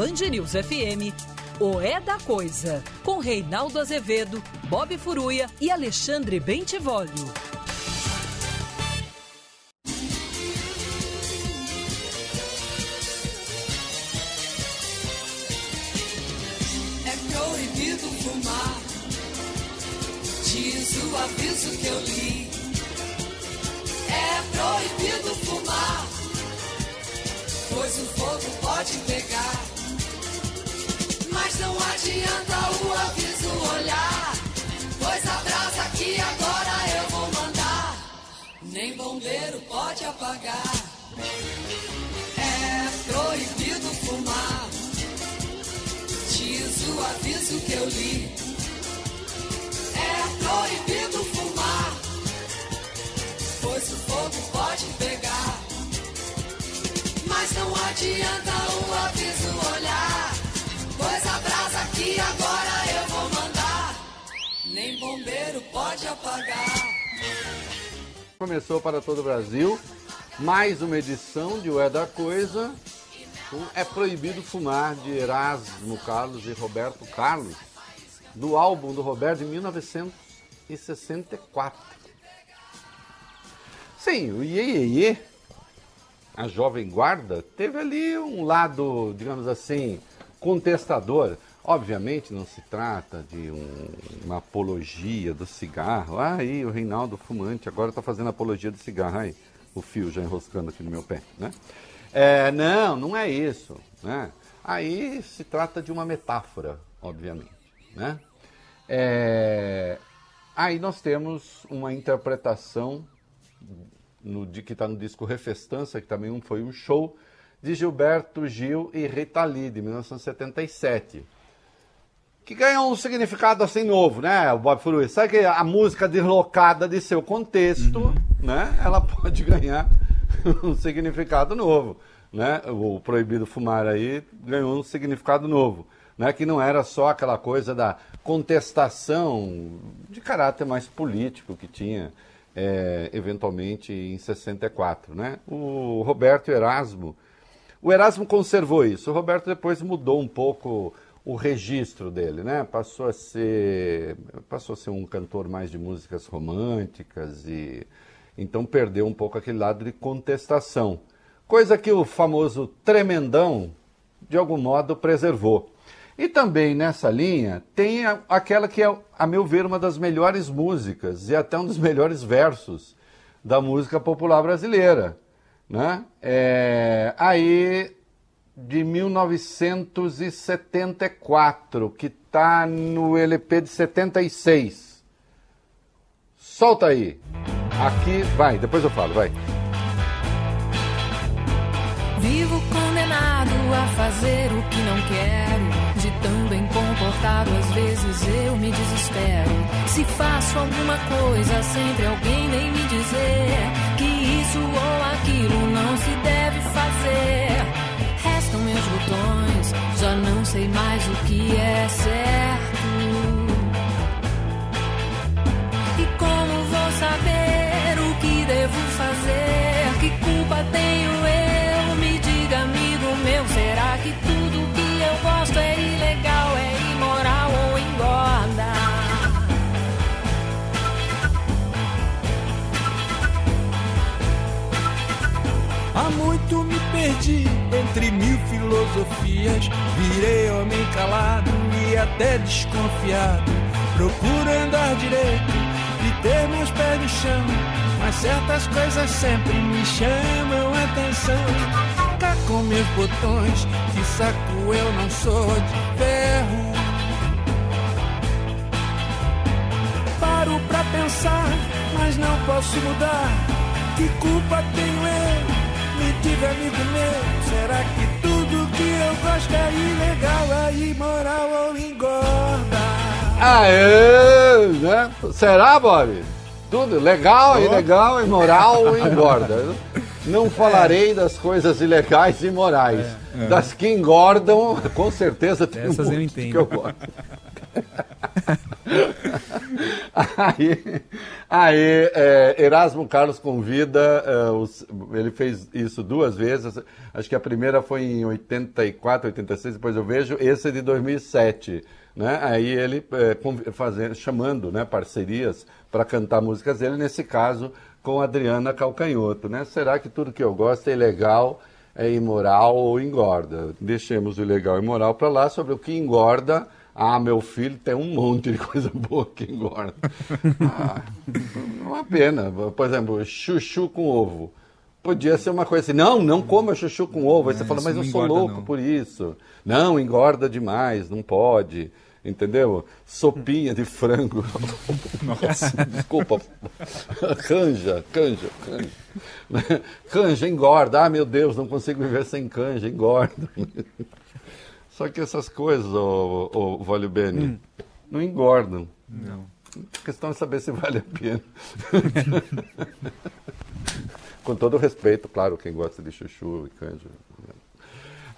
Band News FM, o É da Coisa, com Reinaldo Azevedo, Bob Furuia e Alexandre Bentivolio. É proibido fumar. Diz o aviso que eu li. É proibido fumar. Pois o fogo pode pegar. Mas não adianta o aviso olhar. Pois a brasa que agora eu vou mandar. Nem bombeiro pode apagar. É proibido fumar. Diz o aviso que eu li. É proibido fumar, pois o fogo pode pegar. Mas não adianta o aviso olhar, pois a brasa que agora eu vou mandar, nem bombeiro pode apagar. Começou para todo o Brasil mais uma edição de O É da Coisa. É Proibido Fumar, de Erasmo Carlos e Roberto Carlos, do álbum do Roberto de 1964. Sim, o Iê, Iê, Iê, a Jovem Guarda, teve ali um lado, digamos assim, contestador. Obviamente não se trata de um- uma apologia do cigarro. Ah, aí o Reinaldo fumante agora está fazendo apologia do cigarro. Aí, o fio já enroscando aqui no meu pé, né? É, não, não é isso, né? Aí se trata de uma metáfora, obviamente, né? É, aí nós temos uma interpretação no, de que está no disco Refestança, que também foi um show, de Gilberto Gil e Rita Lee, de 1977 que ganhou um significado assim novo, né, o Bob Furui? Sabe que a música deslocada de seu contexto, né, ela pode ganhar um significado novo, né? O Proibido Fumar aí ganhou um significado novo, né, que não era só aquela coisa da contestação de caráter mais político que tinha é, eventualmente em 64, né? O Roberto Erasmo o Erasmo conservou isso. O Roberto depois mudou um pouco o registro dele, né? Passou a ser, passou a ser um cantor mais de músicas românticas e então perdeu um pouco aquele lado de contestação, coisa que o famoso tremendão de algum modo preservou. E também nessa linha tem aquela que é, a meu ver, uma das melhores músicas e até um dos melhores versos da música popular brasileira, né? É, aí de 1974, que tá no LP de 76. Solta aí. Aqui, vai, depois eu falo, vai. Vivo condenado a fazer o que não quero. De tão bem comportado, às vezes eu me desespero. Se faço alguma coisa, sempre alguém vem me dizer isso ou aquilo não se deve fazer. Restam meus botões, já não sei mais o que é entre mil filosofias. Virei homem calado e até desconfiado. Procuro andar direito e ter meus pés no chão. Mas certas coisas sempre me chamam a atenção. Cá com meus botões, que saco eu não sou de ferro. Paro pra pensar, mas não posso mudar. Que culpa tenho eu? Diga, amigo meu, será que tudo que eu gosto é ilegal, é imoral ou engorda? Aê, né? Será, Bob? Tudo legal, ilegal, imoral ou engorda. Não falarei das coisas ilegais e imorais. Das que engordam, com certeza tem Essas um eu entendo. que eu gosto. Aí, aí é, Erasmo Carlos convida, é, os- ele fez isso duas vezes, acho que a primeira foi em 84, 86, depois eu vejo, esse é de 2007. Né? Aí ele é, fazendo, chamando né, parcerias para cantar músicas dele, nesse caso com Adriana Calcanhoto. Né? Será que tudo que eu gosto é ilegal, é imoral ou engorda? Deixemos o ilegal e imoral para lá, sobre o que engorda. Ah, meu filho, tem um monte de coisa boa que engorda. Ah, uma pena. Por exemplo, chuchu com ovo. Podia ser uma coisa assim, não, não coma chuchu com ovo. Aí você É, fala, mas eu sou engorda, louco não. por isso. Não, engorda demais, não pode. Entendeu? Sopinha de frango. Nossa, desculpa. Canja, canja, canja. Canja engorda. Ah, meu Deus, não consigo viver sem canja, engorda. Só que essas coisas, ô, ô, Vólio Beni, não engordam. Não. A questão é saber se vale a pena. Com todo o respeito, claro, quem gosta de chuchu e canja.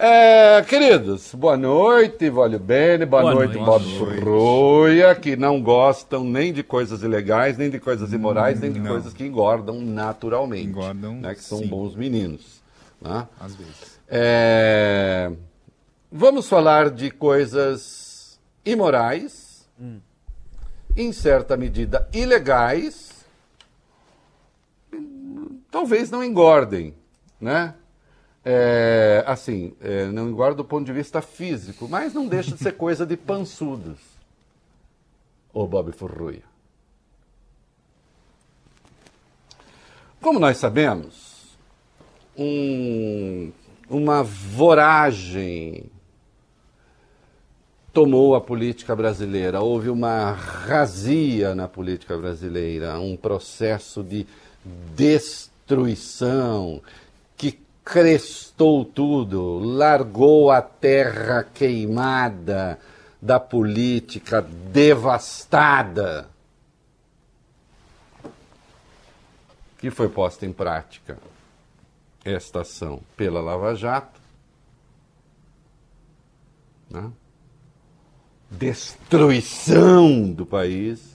É, queridos, boa noite, Vólio Bene, boa, Boa noite, noite. Bob Boa noite. Furruia, que não gostam nem de coisas ilegais, nem de coisas imorais, nem de não. coisas que engordam naturalmente. Engordam, né, que são sim. bons meninos. Né? Às vezes. É, Vamos falar de coisas imorais, em certa medida ilegais, talvez não engordem, né? É, assim, é, não engorda do ponto de vista físico, mas não deixa de ser coisa de pançudos. Ô Bob Furruia. Como nós sabemos, um- uma voragem tomou a política brasileira. Houve uma razia na política brasileira, um processo de destruição crestou tudo, largou a terra queimada da política devastada que foi posta em prática esta ação pela Lava Jato. né? Destruição do país.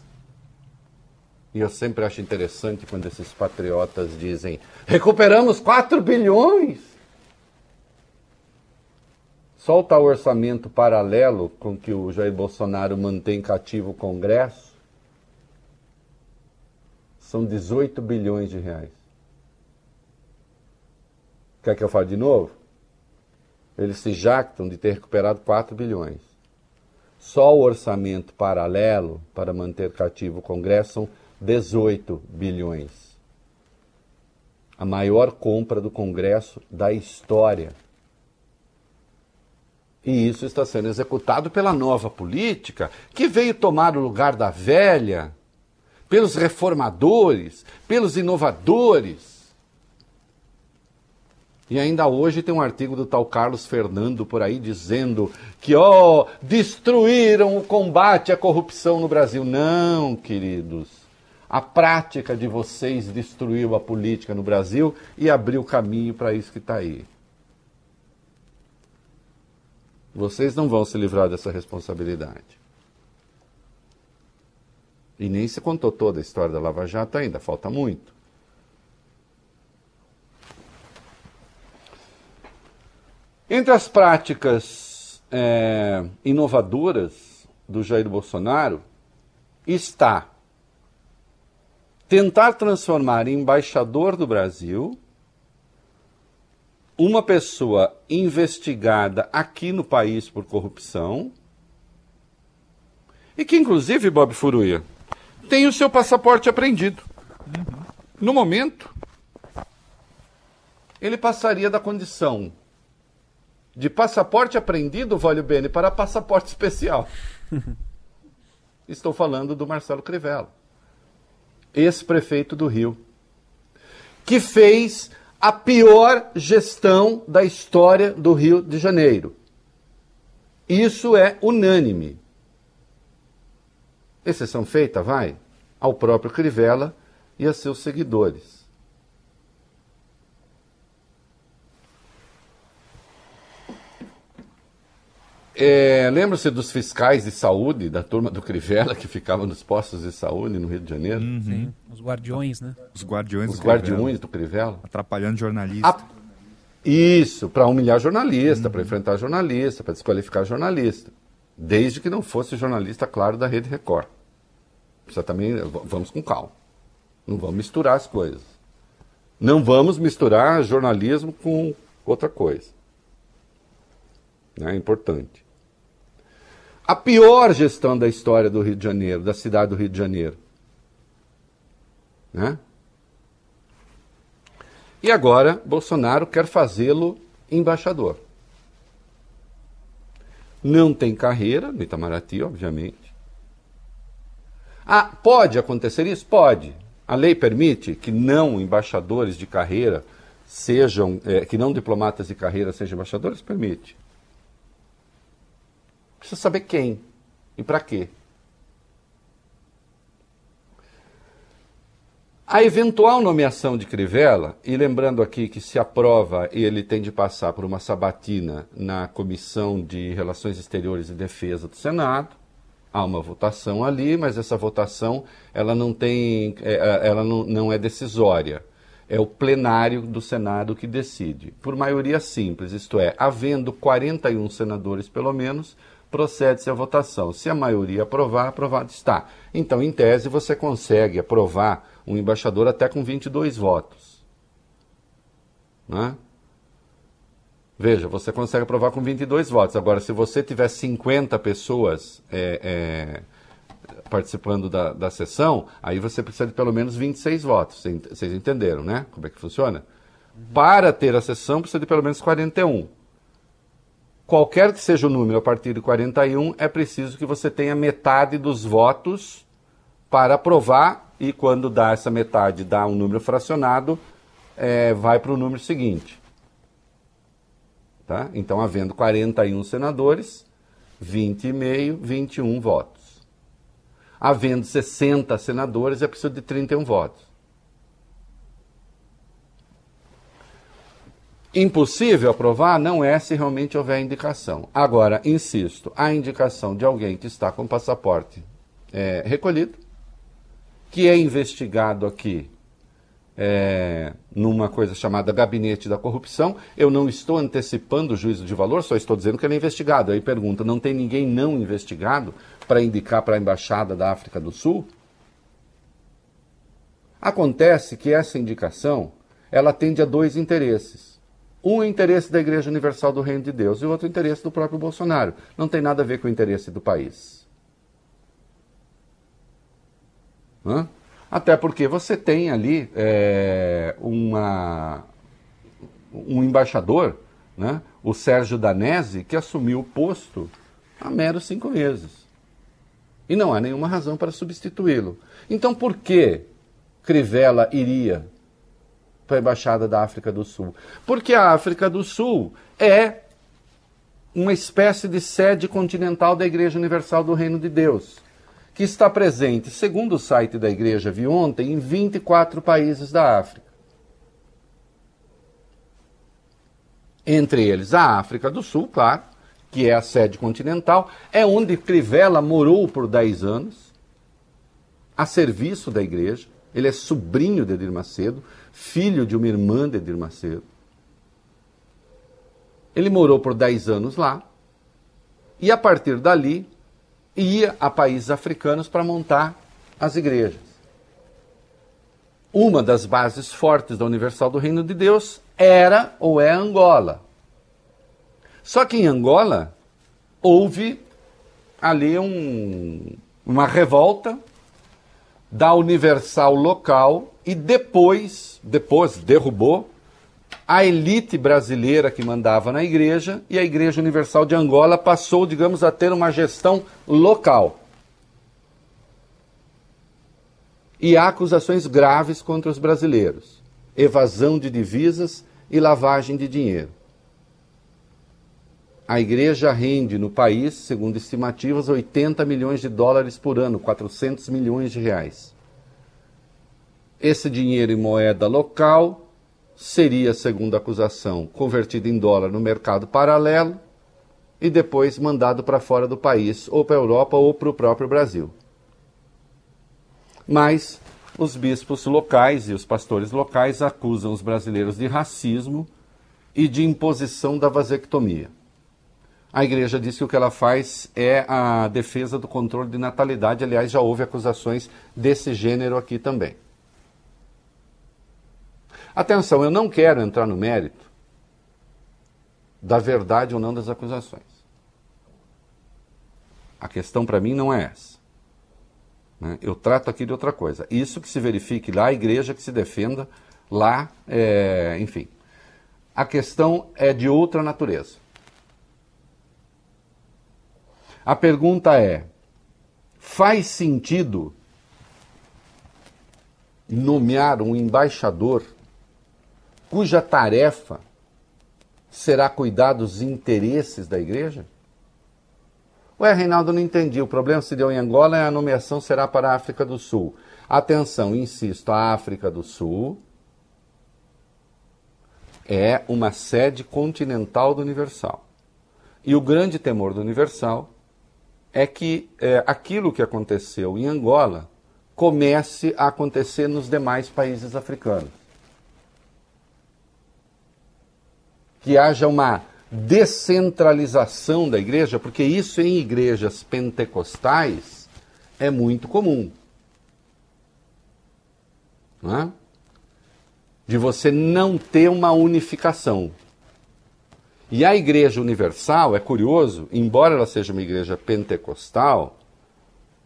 E eu sempre acho interessante quando esses patriotas dizem: recuperamos 4 bilhões. Só o orçamento paralelo com que o Jair Bolsonaro mantém cativo o Congresso são 18 bilhões de reais. Quer que eu fale de novo? Eles se jactam de ter recuperado 4 bilhões. Só o orçamento paralelo para manter cativo o Congresso são 18 bilhões. A maior compra do Congresso da história. E isso está sendo executado pela nova política, que veio tomar o lugar da velha, pelos reformadores, pelos inovadores. E ainda hoje tem um artigo do tal Carlos Fernando por aí dizendo que, ó, destruíram o combate à corrupção no Brasil. Não, queridos. A prática de vocês destruiu a política no Brasil e abriu caminho para isso que está aí. Vocês não vão se livrar dessa responsabilidade. E nem se contou toda a história da Lava Jato ainda, falta muito. Entre as práticas é, inovadoras do Jair Bolsonaro está tentar transformar em embaixador do Brasil uma pessoa investigada aqui no país por corrupção e que, inclusive, Bob Furuia, tem o seu passaporte apreendido. No momento, ele passaria da condição de passaporte apreendido, Vólio Bene, para passaporte especial. Estou falando do Marcelo Crivella, ex-prefeito do Rio, que fez a pior gestão da história do Rio de Janeiro. Isso é unânime. Exceção feita, vai, ao próprio Crivella e a seus seguidores. É, Lembra-se dos fiscais de saúde, da turma do Crivella, que ficavam nos postos de saúde no Rio de Janeiro? Sim, os guardiões, né? Os guardiões Os do Crivella, guardiões do Crivella. Atrapalhando jornalista. A- Isso, para humilhar jornalista, para enfrentar jornalista, para desqualificar jornalista. Desde que não fosse jornalista, claro, da Rede Record. Precisa também, vamos com calma. Não vamos misturar as coisas. Não vamos misturar jornalismo com outra coisa. É importante. A pior gestão da história do Rio de Janeiro, da cidade do Rio de Janeiro. Né? E agora, Bolsonaro quer fazê-lo embaixador. Não tem carreira no Itamaraty, obviamente. Ah, pode acontecer isso? Pode. A lei permite que não embaixadores de carreira sejam, eh, que não diplomatas de carreira sejam embaixadores? Permite. Precisa saber quem e para quê. A eventual nomeação de Crivella, e lembrando aqui que se aprova, ele tem de passar por uma sabatina na Comissão de Relações Exteriores e Defesa do Senado. Há uma votação ali, mas essa votação ela não tem, é, ela não, não é decisória. É o plenário do Senado que decide. Por maioria simples, isto é, havendo 41 senadores pelo menos, procede-se a votação. Se a maioria aprovar, aprovado está. Então, em tese, você consegue aprovar um embaixador até com 22 votos. Né? Veja, você consegue aprovar com 22 votos. Agora, se você tiver 50 pessoas é, é, participando da, da sessão, aí você precisa de pelo menos 26 votos. Vocês vocês entenderam, né? Como é que funciona? Para ter a sessão, precisa de pelo menos 41. Qualquer que seja o número a partir de 41, é preciso que você tenha metade dos votos para aprovar, e quando dá essa metade, dá um número fracionado, é, vai para o número seguinte. Tá? Então, havendo 41 senadores, 20,5, 21 votos. Havendo 60 senadores, é preciso de 31 votos. Impossível aprovar não é se realmente houver indicação. Agora, insisto, a indicação de alguém que está com passaporte é, recolhido, que é investigado aqui é, numa coisa chamada Gabinete da Corrupção. Eu não estou antecipando o juízo de valor, só estou dizendo que ele é investigado. Aí pergunta: não tem ninguém não investigado para indicar para a Embaixada da África do Sul? Acontece que essa indicação ela atende a dois interesses. Um interesse da Igreja Universal do Reino de Deus e o outro interesse do próprio Bolsonaro. Não tem nada a ver com o interesse do país. Hã? Até porque você tem ali é, uma, um embaixador, né, o Sérgio Danese, que assumiu o posto há meros cinco meses. E não há nenhuma razão para substituí-lo. Então, por que Crivella iria para a Embaixada da África do Sul? Porque a África do Sul é uma espécie de sede continental da Igreja Universal do Reino de Deus que está presente, segundo o site da igreja vi ontem, em 24 países da África. Entre eles a África do Sul, claro, que é a sede continental, é onde Crivella morou por 10 anos, a serviço da igreja. Ele é sobrinho de Edir Macedo, filho de uma irmã de Edir Macedo. Ele morou por 10 anos lá, e a partir dali ia a países africanos para montar as igrejas. Uma das bases fortes da Universal do Reino de Deus era ou é Angola. Só que em Angola houve ali um, uma revolta da Universal local e depois, depois derrubou a elite brasileira que mandava na igreja e a Igreja Universal de Angola passou, digamos, a ter uma gestão local. E há acusações graves contra os brasileiros: evasão de divisas e lavagem de dinheiro. A igreja rende no país, segundo estimativas, 80 milhões de dólares por ano, 400 milhões de reais. Esse dinheiro em moeda local seria, segundo a acusação, convertido em dólar no mercado paralelo e depois mandado para fora do país, ou para a Europa ou para o próprio Brasil. Mas os bispos locais e os pastores locais acusam os brasileiros de racismo e de imposição da vasectomia. A igreja diz que o que ela faz é a defesa do controle de natalidade. Aliás, já houve acusações desse gênero aqui também. Atenção, eu não quero entrar no mérito da verdade ou não das acusações. A questão para mim não é essa. Né? Eu trato aqui de outra coisa. Isso que se verifique lá, a igreja que se defenda lá, é, enfim. A questão é de outra natureza. A pergunta é: faz sentido nomear um embaixador cuja tarefa será cuidar dos interesses da igreja? Ué, Reinaldo, não entendi. O problema se deu em Angola e a nomeação será para a África do Sul. Atenção, insisto, a África do Sul é uma sede continental do Universal. E o grande temor do Universal é que é, aquilo que aconteceu em Angola comece a acontecer nos demais países africanos. Que haja uma descentralização da igreja, porque isso em igrejas pentecostais é muito comum. Não é? De você não ter uma unificação. E a Igreja Universal, é curioso, embora ela seja uma igreja pentecostal,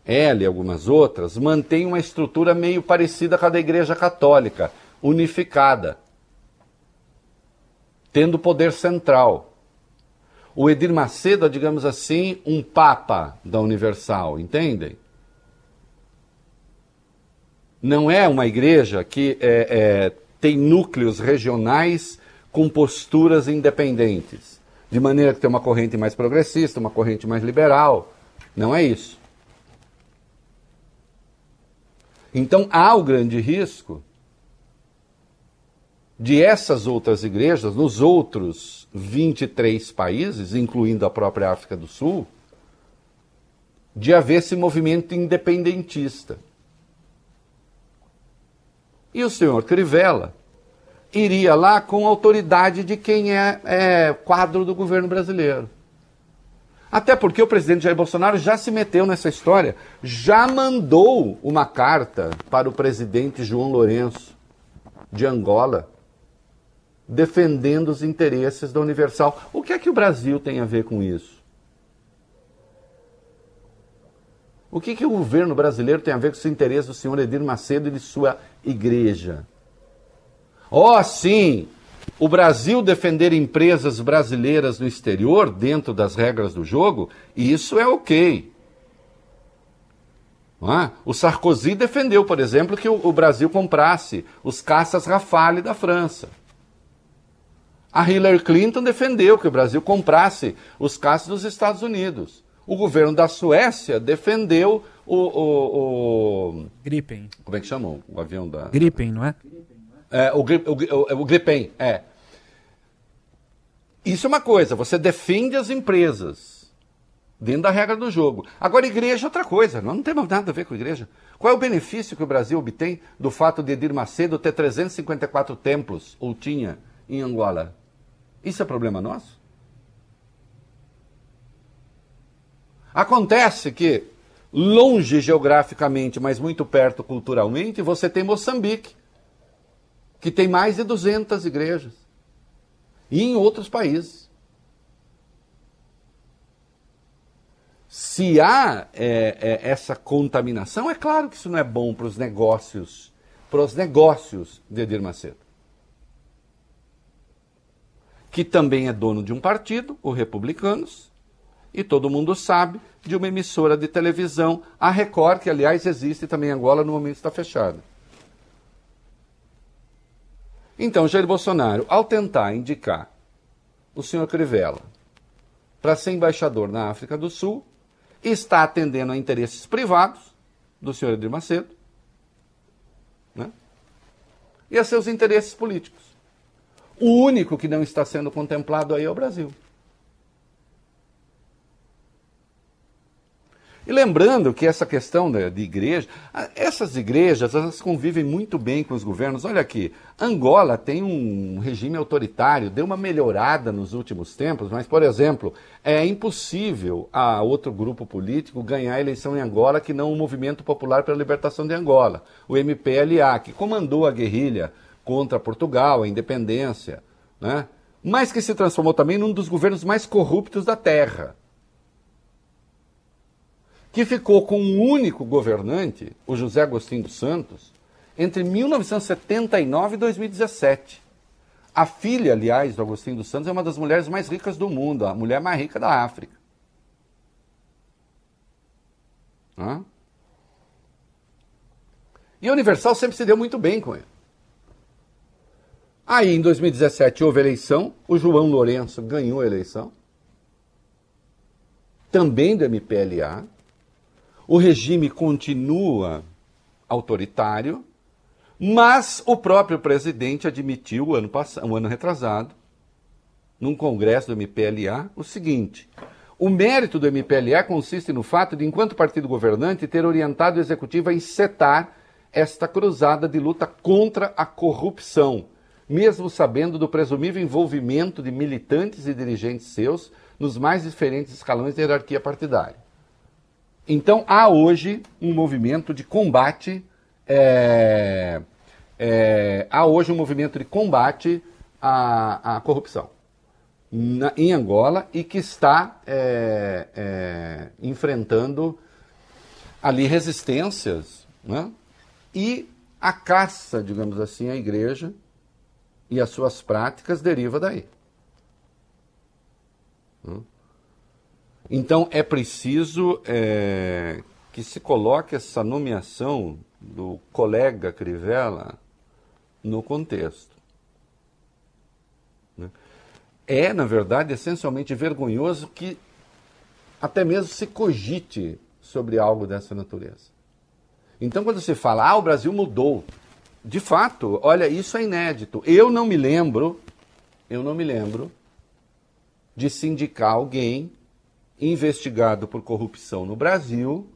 ela e algumas outras, mantém uma estrutura meio parecida com a da Igreja Católica, unificada, tendo poder central. O Edir Macedo é, digamos assim, um papa da Universal, entendem? Não é uma igreja que é, é, tem núcleos regionais com posturas independentes, de maneira que tem uma corrente mais progressista, uma corrente mais liberal. Não é isso. Então há o grande risco de essas outras igrejas, nos outros 23 países, incluindo a própria África do Sul, de haver esse movimento independentista. E o senhor Crivella iria lá com autoridade de quem é, é quadro do governo brasileiro. Até porque o presidente Jair Bolsonaro já se meteu nessa história, já mandou uma carta para o presidente João Lourenço, de Angola, defendendo os interesses da Universal. O que é que o Brasil tem a ver com isso? O que, que o governo brasileiro tem a ver com os interesses do senhor Edir Macedo e de sua igreja? Oh, sim, o Brasil defender empresas brasileiras no exterior, dentro das regras do jogo, isso é ok. É? O Sarkozy defendeu, por exemplo, que o, Brasil comprasse os caças Rafale da França. A Hillary Clinton defendeu que o Brasil comprasse os caças dos Estados Unidos. O governo da Suécia defendeu o. o, o... Gripen. Como é que chamam o avião da. Gripen, não é? É, o, o, o, o Gripen, é. Isso é uma coisa, você defende as empresas dentro da regra do jogo. Agora, igreja é outra coisa, não, não tem nada a ver com igreja. Qual é o benefício que o Brasil obtém do fato de Edir Macedo ter 354 templos, ou tinha, em Angola? Isso é problema nosso? Acontece que, longe geograficamente, mas muito perto culturalmente, você tem Moçambique que tem mais de 200 igrejas. e em outros países. Se há é, é, essa contaminação, é claro que isso não é bom para os negócios, para os negócios de Edir Macedo. Que também é dono de um partido, o Republicanos, e todo mundo sabe de uma emissora de televisão, a Record, que aliás existe também em Angola, no momento está fechada. Então, Jair Bolsonaro, ao tentar indicar o senhor Crivella para ser embaixador na África do Sul, está atendendo a interesses privados do senhor Edir Macedo né? e a seus interesses políticos. O único que não está sendo contemplado aí é o Brasil. E lembrando que essa questão de, igreja, essas igrejas elas convivem muito bem com os governos. Olha aqui, Angola tem um regime autoritário, deu uma melhorada nos últimos tempos, mas, por exemplo, é impossível a outro grupo político ganhar a eleição em Angola que não o Movimento Popular pela Libertação de Angola, o MPLA, que comandou a guerrilha contra Portugal, a independência, né? mas que se transformou também num dos governos mais corruptos da Terra que ficou com um único governante, o José Agostinho dos Santos, entre 1979 e 2017. A filha, aliás, do Agostinho dos Santos é uma das mulheres mais ricas do mundo, a mulher mais rica da África. Hã? E a Universal sempre se deu muito bem com ele. Aí, em 2017, houve eleição, o João Lourenço ganhou a eleição, também do MPLA, o regime continua autoritário, mas o próprio presidente admitiu, o ano, passado, um ano retrasado, num congresso do MPLA, o seguinte: o mérito do MPLA consiste no fato de, enquanto partido governante, ter orientado o executivo a encetar esta cruzada de luta contra a corrupção, mesmo sabendo do presumível envolvimento de militantes e dirigentes seus nos mais diferentes escalões da hierarquia partidária. Então há hoje um movimento de combate, é, é, há hoje um movimento de combate à, à corrupção na, em Angola e que está é, é enfrentando ali resistências né? e a caça, digamos assim, à igreja e as suas práticas deriva daí. Né? Então é preciso é, que se coloque essa nomeação do colega Crivella no contexto. Né? É, na verdade, essencialmente vergonhoso que até mesmo se cogite sobre algo dessa natureza. Então, quando se fala, ah, o Brasil mudou, de fato, olha, isso é inédito. Eu não me lembro, eu não me lembro de se indicar alguém investigado por corrupção no Brasil,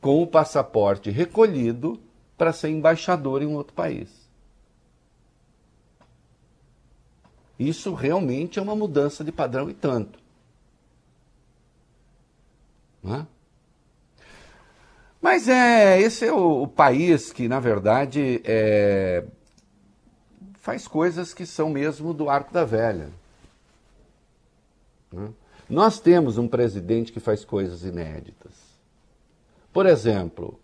com o passaporte recolhido para ser embaixador em um outro país. Isso realmente é uma mudança de padrão e tanto. É? Mas é esse é o, o, país que, na verdade, é, faz coisas que são mesmo do arco da velha. Né? Nós temos um presidente que faz coisas inéditas. Por exemplo,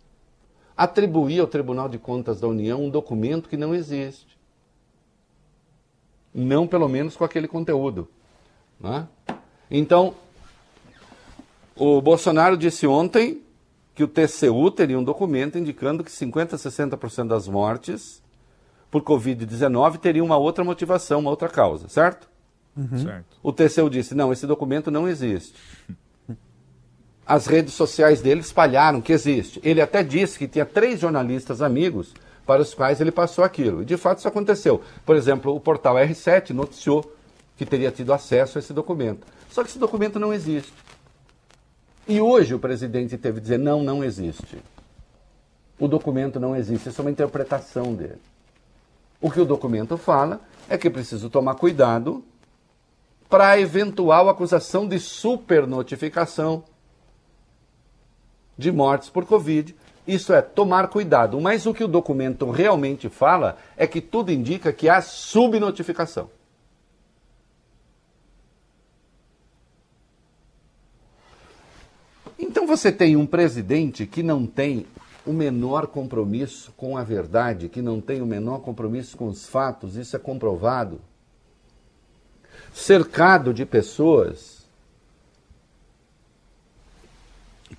atribuir ao Tribunal de Contas da União um documento que não existe. Não, pelo menos, com aquele conteúdo. Né? Então, o Bolsonaro disse ontem que o TCU teria um documento indicando que 50% a 60% das mortes por Covid-19 teriam uma outra motivação, uma outra causa, certo? Uhum. O TCU disse: não, esse documento não existe. As redes sociais dele espalharam que existe. Ele até disse que tinha três jornalistas amigos para os quais ele passou aquilo. E de fato isso aconteceu. Por exemplo, o portal R7 noticiou que teria tido acesso a esse documento. Só que esse documento não existe. E hoje o presidente teve que dizer: não, não existe. O documento não existe, isso é uma interpretação dele. O que o documento fala é que preciso tomar cuidado para eventual acusação de supernotificação de mortes por Covid. Isso é tomar cuidado. Mas o que o documento realmente fala é que tudo indica que há subnotificação. Então você tem um presidente que não tem o menor compromisso com a verdade, que não tem o menor compromisso com os fatos, isso é comprovado. Cercado de pessoas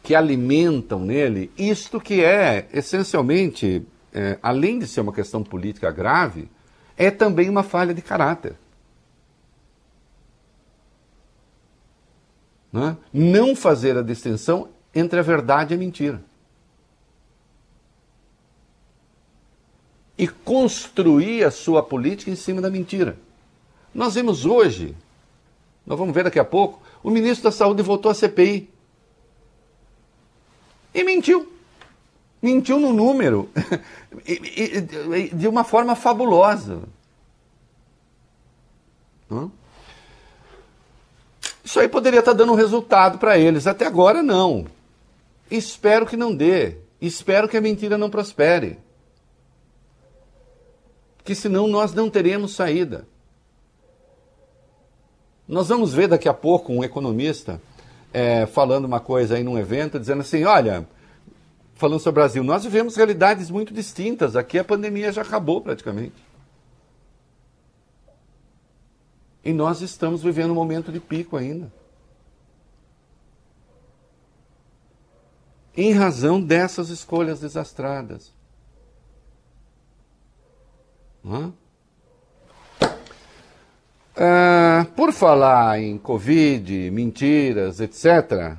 que alimentam nele isto que é, essencialmente, é, além de ser uma questão política grave, é também uma falha de caráter. Não, é? não fazer a distinção entre a verdade e a mentira. E construir a sua política em cima da mentira. Nós vemos hoje, nós vamos ver daqui a pouco, o ministro da Saúde voltou à CPI. E mentiu. Mentiu no número. de uma forma fabulosa. Isso aí poderia estar dando um resultado para eles. Até agora, não. Espero que não dê. Espero que a mentira não prospere. Que senão nós não teremos saída. Nós vamos ver daqui a pouco um economista é, falando uma coisa aí num evento, dizendo assim: olha, falando sobre o Brasil, nós vivemos realidades muito distintas. Aqui a pandemia já acabou praticamente. E nós estamos vivendo um momento de pico ainda. Em razão dessas escolhas desastradas. Ah, por falar em Covid, mentiras, etc.,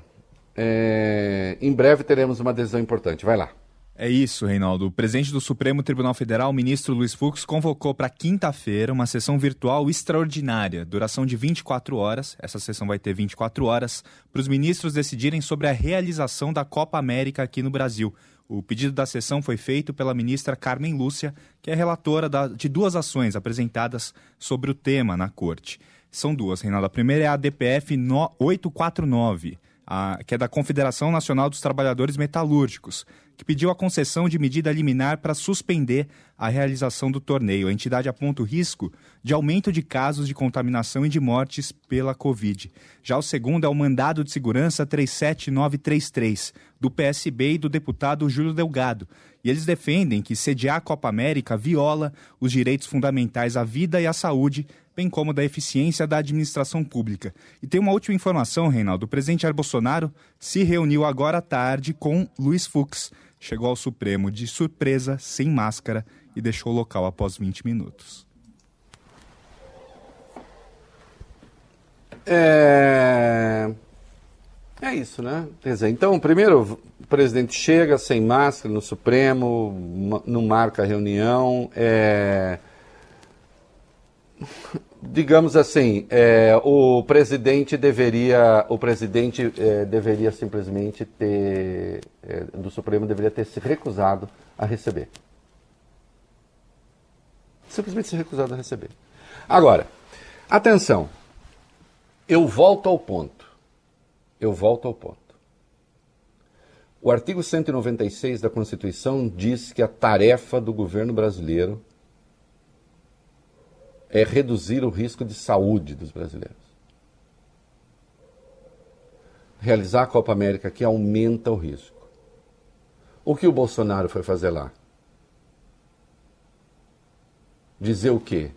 é, em breve teremos uma decisão importante. Vai lá. É isso, Reinaldo. O presidente do Supremo Tribunal Federal, ministro Luiz Fux, convocou para quinta-feira uma sessão virtual extraordinária, duração de 24 horas. Essa sessão vai ter 24 horas para os ministros decidirem sobre a realização da Copa América aqui no Brasil. O pedido da sessão foi feito pela ministra Carmen Lúcia, que é relatora de duas ações apresentadas sobre o tema na corte. São duas, Reinaldo. A primeira é a DPF 849, a, que é da Confederação Nacional dos Trabalhadores Metalúrgicos que pediu a concessão de medida liminar para suspender a realização do torneio. A entidade aponta o risco de aumento de casos de contaminação e de mortes pela Covid. Já o segundo é o mandado de segurança 37933, do PSB e do deputado Júlio Delgado. E eles defendem que sediar a Copa América viola os direitos fundamentais à vida e à saúde, bem como da eficiência da administração pública. E tem uma última informação, Reinaldo. O presidente Jair Bolsonaro se reuniu agora à tarde com Luiz Fux chegou ao Supremo de surpresa, sem máscara, e deixou o local após 20 minutos. É, é isso, né? Quer dizer, então, primeiro, o presidente chega sem máscara no Supremo, não marca reunião. É digamos assim, é, o presidente deveria, o presidente é, deveria simplesmente ter, é, do Supremo deveria ter se recusado a receber. Simplesmente se recusado a receber. Agora, atenção, eu volto ao ponto. Eu volto ao ponto. O artigo 196 da Constituição diz que a tarefa do governo brasileiro é reduzir o risco de saúde dos brasileiros. Realizar a Copa América aqui aumenta o risco. O que o Bolsonaro foi fazer lá? Dizer o quê?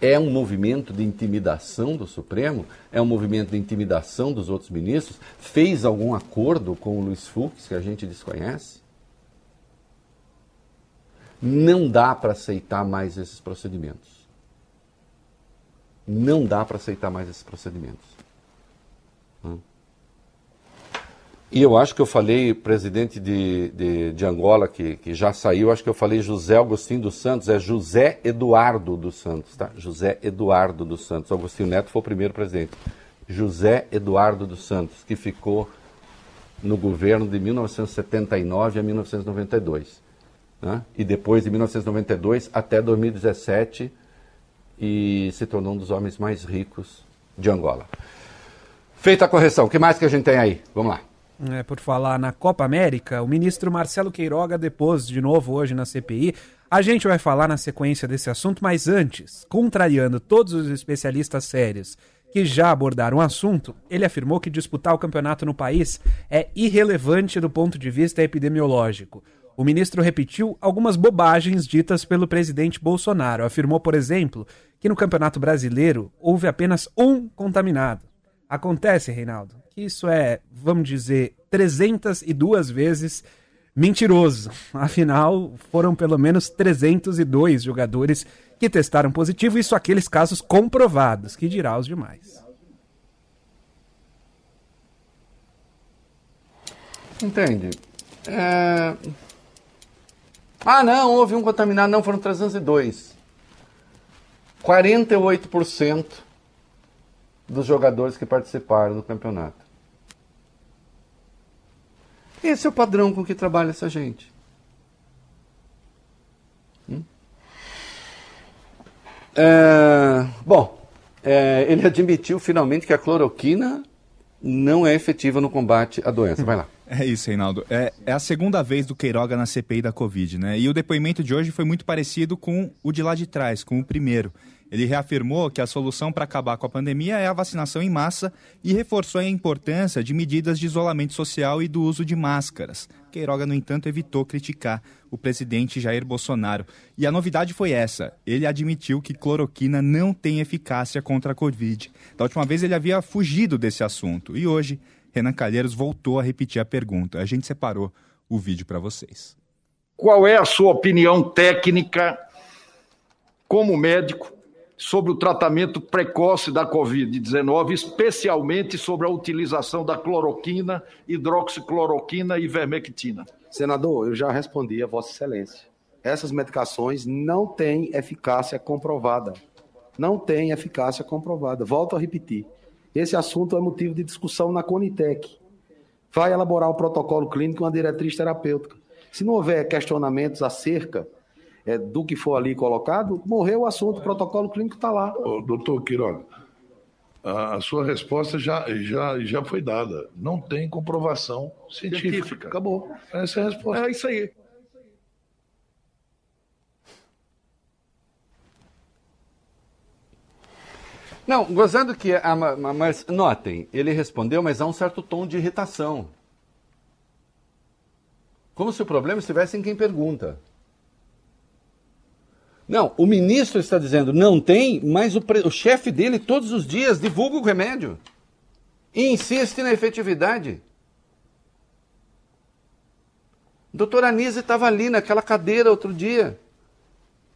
É um movimento de intimidação do Supremo? É um movimento de intimidação dos outros ministros? Fez algum acordo com o Luiz Fux que a gente desconhece? Não dá para aceitar mais esses procedimentos. Não dá para aceitar mais esses procedimentos. E eu acho que eu falei, presidente de, de, de, Angola, que, que já saiu, acho que eu falei José Agostinho dos Santos, é José Eduardo dos Santos, tá? José Eduardo dos Santos. Agostinho Neto foi o primeiro presidente. José Eduardo dos Santos, que ficou no governo de 1979 a 1992 né? e depois de 1992 até 2017 e se tornou um dos homens mais ricos de Angola. Feita a correção, o que mais que a gente tem aí? Vamos lá. É, por falar na Copa América, o ministro Marcelo Queiroga depôs de novo hoje na CPI. A gente vai falar na sequência desse assunto, mas antes, contrariando todos os especialistas sérios que já abordaram o assunto, ele afirmou que disputar o campeonato no país é irrelevante do ponto de vista epidemiológico. O ministro repetiu algumas bobagens ditas pelo presidente Bolsonaro. Afirmou, por exemplo, que no Campeonato Brasileiro houve apenas um contaminado. Acontece, Reinaldo, que isso é, vamos dizer, 302 vezes mentiroso. Afinal, foram pelo menos 302 jogadores que testaram positivo, isso aqueles casos comprovados, que dirá os demais. Entende? É... Ah, não, houve um contaminado, não, foram 302. 48% dos jogadores que participaram do campeonato. Esse é o padrão com que trabalha essa gente. Hum? É, bom, é, ele admitiu finalmente que a cloroquina não é efetiva no combate à doença. Vai lá. É isso, Reinaldo. É, é, a segunda vez do Queiroga na CPI da Covid, né? E o depoimento de hoje foi muito parecido com o de lá de trás, com o primeiro. Ele reafirmou que a solução para acabar com a pandemia é a vacinação em massa e reforçou a importância de medidas de isolamento social e do uso de máscaras. Queiroga, no entanto, evitou criticar o presidente Jair Bolsonaro. E a novidade foi essa: ele admitiu que cloroquina não tem eficácia contra a Covid. Da última vez ele havia fugido desse assunto e hoje Renan Calheiros voltou a repetir a pergunta. A gente separou o vídeo para vocês. Qual é a sua opinião técnica, como médico, sobre o tratamento precoce da Covid-19, especialmente sobre a utilização da cloroquina, hidroxicloroquina e vermectina? Senador, eu já respondi a Vossa Excelência. Essas medicações não têm eficácia comprovada. Não têm eficácia comprovada. Volto a repetir. Esse assunto é motivo de discussão na Conitec. Vai elaborar o protocolo clínico e uma diretriz terapêutica. Se não houver questionamentos acerca é, do que for ali colocado, morreu o assunto, o protocolo clínico está lá. Ô, doutor Quiroga, a, a sua resposta já, já, já foi dada. Não tem comprovação científica. científica. Acabou. Essa é a resposta. É isso aí. Não, gozando que. A, mas notem, ele respondeu, mas há um certo tom de irritação. Como se o problema estivesse em quem pergunta. Não, o ministro está dizendo não tem, mas o, o chefe dele todos os dias divulga o remédio e insiste na efetividade. Doutora Anise estava ali naquela cadeira outro dia.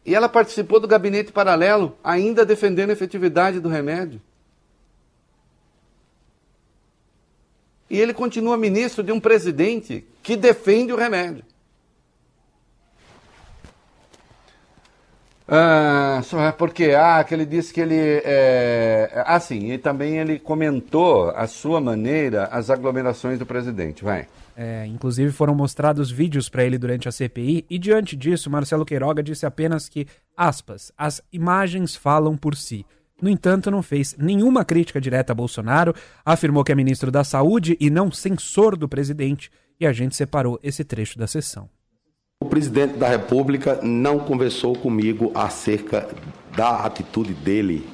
E ela participou do gabinete paralelo, ainda defendendo a efetividade do remédio. E ele continua ministro de um presidente que defende o remédio. Ah, porque ah, que ele disse que ele. É... Ah, sim, e também ele comentou a sua maneira as aglomerações do presidente. Vai. É, inclusive foram mostrados vídeos para ele durante a CPI e diante disso Marcelo Queiroga disse apenas que, aspas, as imagens falam por si. No entanto, não fez nenhuma crítica direta a Bolsonaro, afirmou que é ministro da Saúde e não censor do presidente, e a gente separou esse trecho da sessão. O presidente da República não conversou comigo acerca da atitude dele.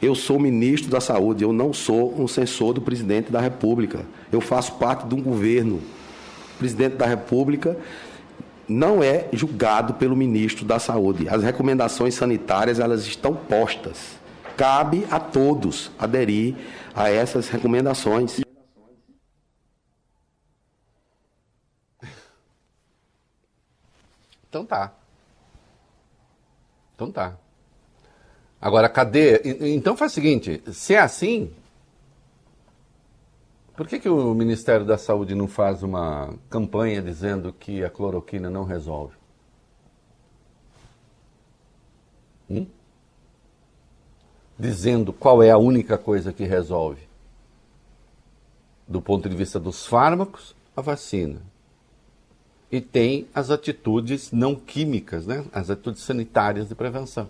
Eu sou ministro da Saúde, eu não sou um censor do presidente da República. Eu faço parte de um governo. O presidente da República não é julgado pelo ministro da Saúde. As recomendações sanitárias elas estão postas. Cabe a todos aderir a essas recomendações. Então tá. Então tá. Agora, cadê? Então faz o seguinte: se é assim, por que, que o Ministério da Saúde não faz uma campanha dizendo que a cloroquina não resolve? Hum? Dizendo qual é a única coisa que resolve. Do ponto de vista dos fármacos, a vacina. E tem as atitudes não químicas, né? as atitudes sanitárias de prevenção.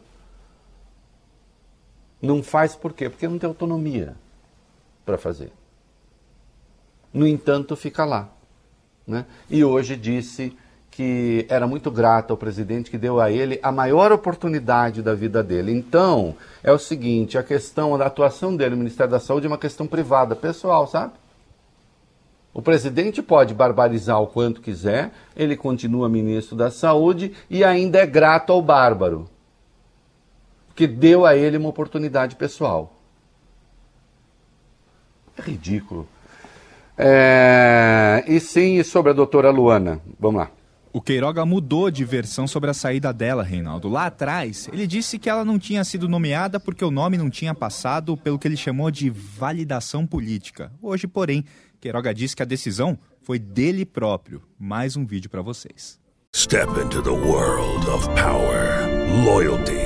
Não faz por quê? Porque não tem autonomia para fazer. No entanto, fica lá. Né? E hoje disse que era muito grato ao presidente que deu a ele a maior oportunidade da vida dele. Então, é o seguinte, a questão da atuação dele no Ministério da Saúde é uma questão privada, pessoal, sabe? O presidente pode barbarizar o quanto quiser, ele continua ministro da Saúde e ainda é grato ao bárbaro, que deu a ele uma oportunidade pessoal. É ridículo. É... E sim, sobre a doutora Luana. Vamos lá. O Queiroga mudou de versão sobre a saída dela, Reinaldo. Lá atrás, ele disse que ela não tinha sido nomeada porque o nome não tinha passado pelo que ele chamou de validação política. Hoje, porém, Queiroga disse que a decisão foi dele próprio. Mais um vídeo para vocês. Step into the world of power, loyalty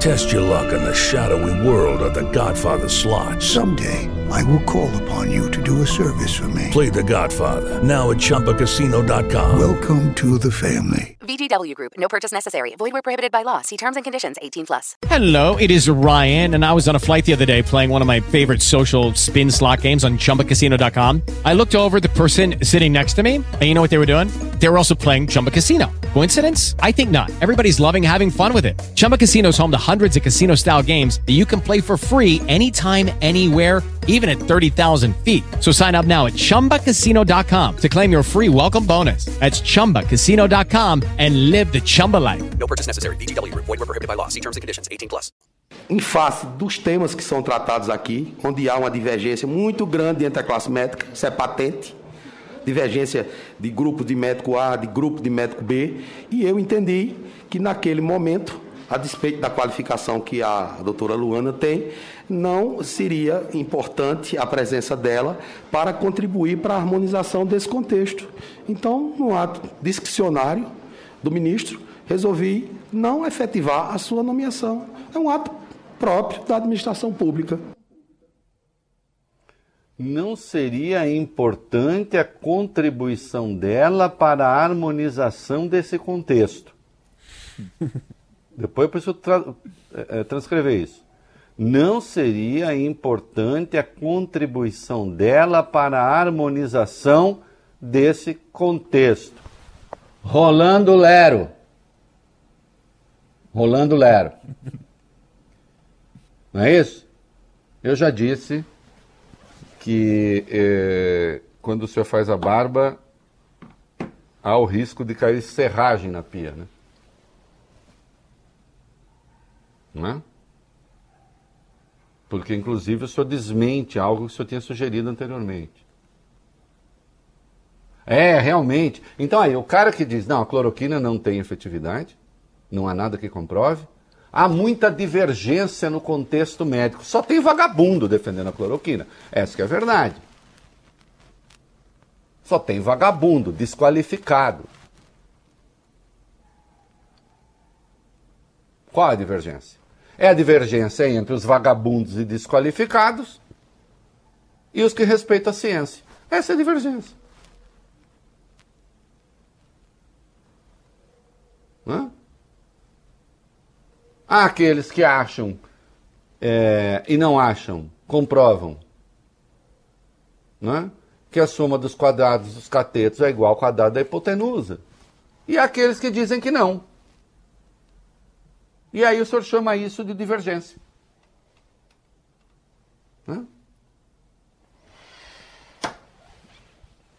Test your luck in the shadowy world of The Godfather slot. Someday, I will call upon you to do a service for me. Play The Godfather now at ChumbaCasino.com. Welcome to the family. VGW Group. No purchase necessary. Void where prohibited by law. See terms and conditions. 18 plus. Hello, it is Ryan, and I was on a flight the other day playing one of my favorite social spin slot games on ChumbaCasino.com. I looked over at the person sitting next to me, and you know what they were doing? They were also playing Chumba Casino. Coincidence? I think not. Everybody's loving having fun with it. Chumba Casino is home to hundreds of casino-style games that you can play for free anytime, anywhere even at 30,000 feet. So sign up now at ChumbaCasino.com to claim your free welcome bonus. That's ChumbaCasino.com and live the Chumba life. No purchase necessary. VGW. Void were prohibited by law. See terms and conditions. 18 plus. Em face dos temas que são tratados aqui, onde há uma divergência muito grande entre a classe médica, isso é patente, divergência de grupo de médico A, de grupo de médico B, e eu entendi que naquele momento, a despeito da qualificação que a doutora Luana tem, não seria importante a presença dela para contribuir para a harmonização desse contexto. Então, no ato discricionário do ministro, resolvi não efetivar a sua nomeação. É um ato próprio da administração pública. Não seria importante a contribuição dela para a harmonização desse contexto. Depois eu preciso tra é, transcrever isso não seria importante a contribuição dela para a harmonização desse contexto. Rolando Lero. Rolando Lero. Não é isso? Eu já disse que eh, quando o senhor faz a barba, há o risco de cair serragem na pia, né? Não é? Porque, inclusive, o senhor desmente algo que o senhor tinha sugerido anteriormente. É, realmente. Então, aí, o cara que diz, não, a cloroquina não tem efetividade, não há nada que comprove, há muita divergência no contexto médico. Só tem vagabundo defendendo a cloroquina. Essa que é a verdade. Só tem vagabundo, desqualificado. Qual a divergência? É a divergência entre os vagabundos e desqualificados e os que respeitam a ciência. Essa é a divergência. Hã? Há aqueles que acham é, e não acham, comprovam né, que a soma dos quadrados dos catetos é igual ao quadrado da hipotenusa. E há aqueles que dizem que não. E aí o senhor chama isso de divergência. Hã?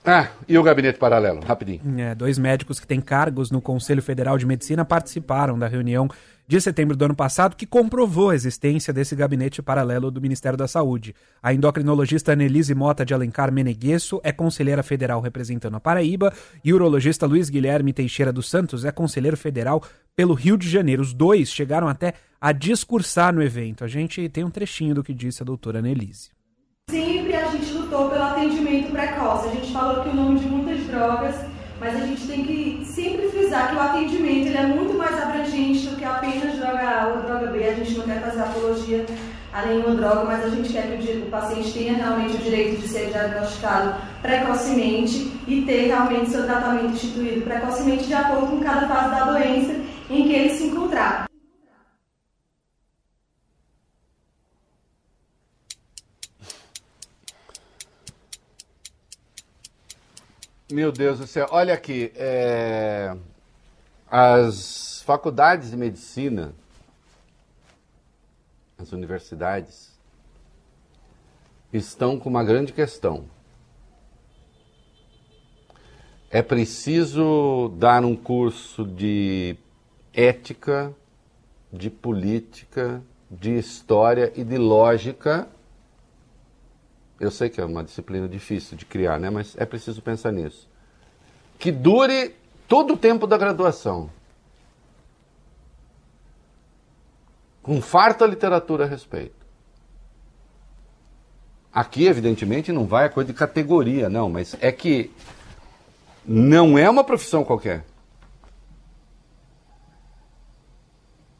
Ah, e o gabinete paralelo, rapidinho. É, dois médicos que têm cargos no Conselho Federal de Medicina participaram da reunião de setembro do ano passado que comprovou a existência desse gabinete paralelo do Ministério da Saúde. A endocrinologista Annelise Mota de Alencar Meneguesso é conselheira federal representando a Paraíba e o urologista Luiz Guilherme Teixeira dos Santos é conselheiro federal pelo Rio de Janeiro. Os dois chegaram até a discursar no evento. A gente tem um trechinho do que disse a doutora Annelise. Sempre a gente lutou pelo atendimento precoce. A gente falou que o nome de muitas drogas Mas a gente tem que sempre frisar que o atendimento ele é muito mais abrangente do que apenas droga A ou droga B. A gente não quer fazer apologia a nenhuma droga, mas a gente quer que o paciente tenha realmente o direito de ser diagnosticado precocemente e ter realmente seu tratamento instituído precocemente de acordo com cada fase da doença em que ele se encontrar. Meu Deus do céu, olha aqui, é... as faculdades de medicina, as universidades, estão com uma grande questão. É preciso dar um curso de ética, de política, de história e de lógica eu sei que é uma disciplina difícil de criar, né? mas é preciso pensar nisso. Que dure todo o tempo da graduação. Com farta literatura a respeito. Aqui, evidentemente, não vai a coisa de categoria, não, mas é que não é uma profissão qualquer.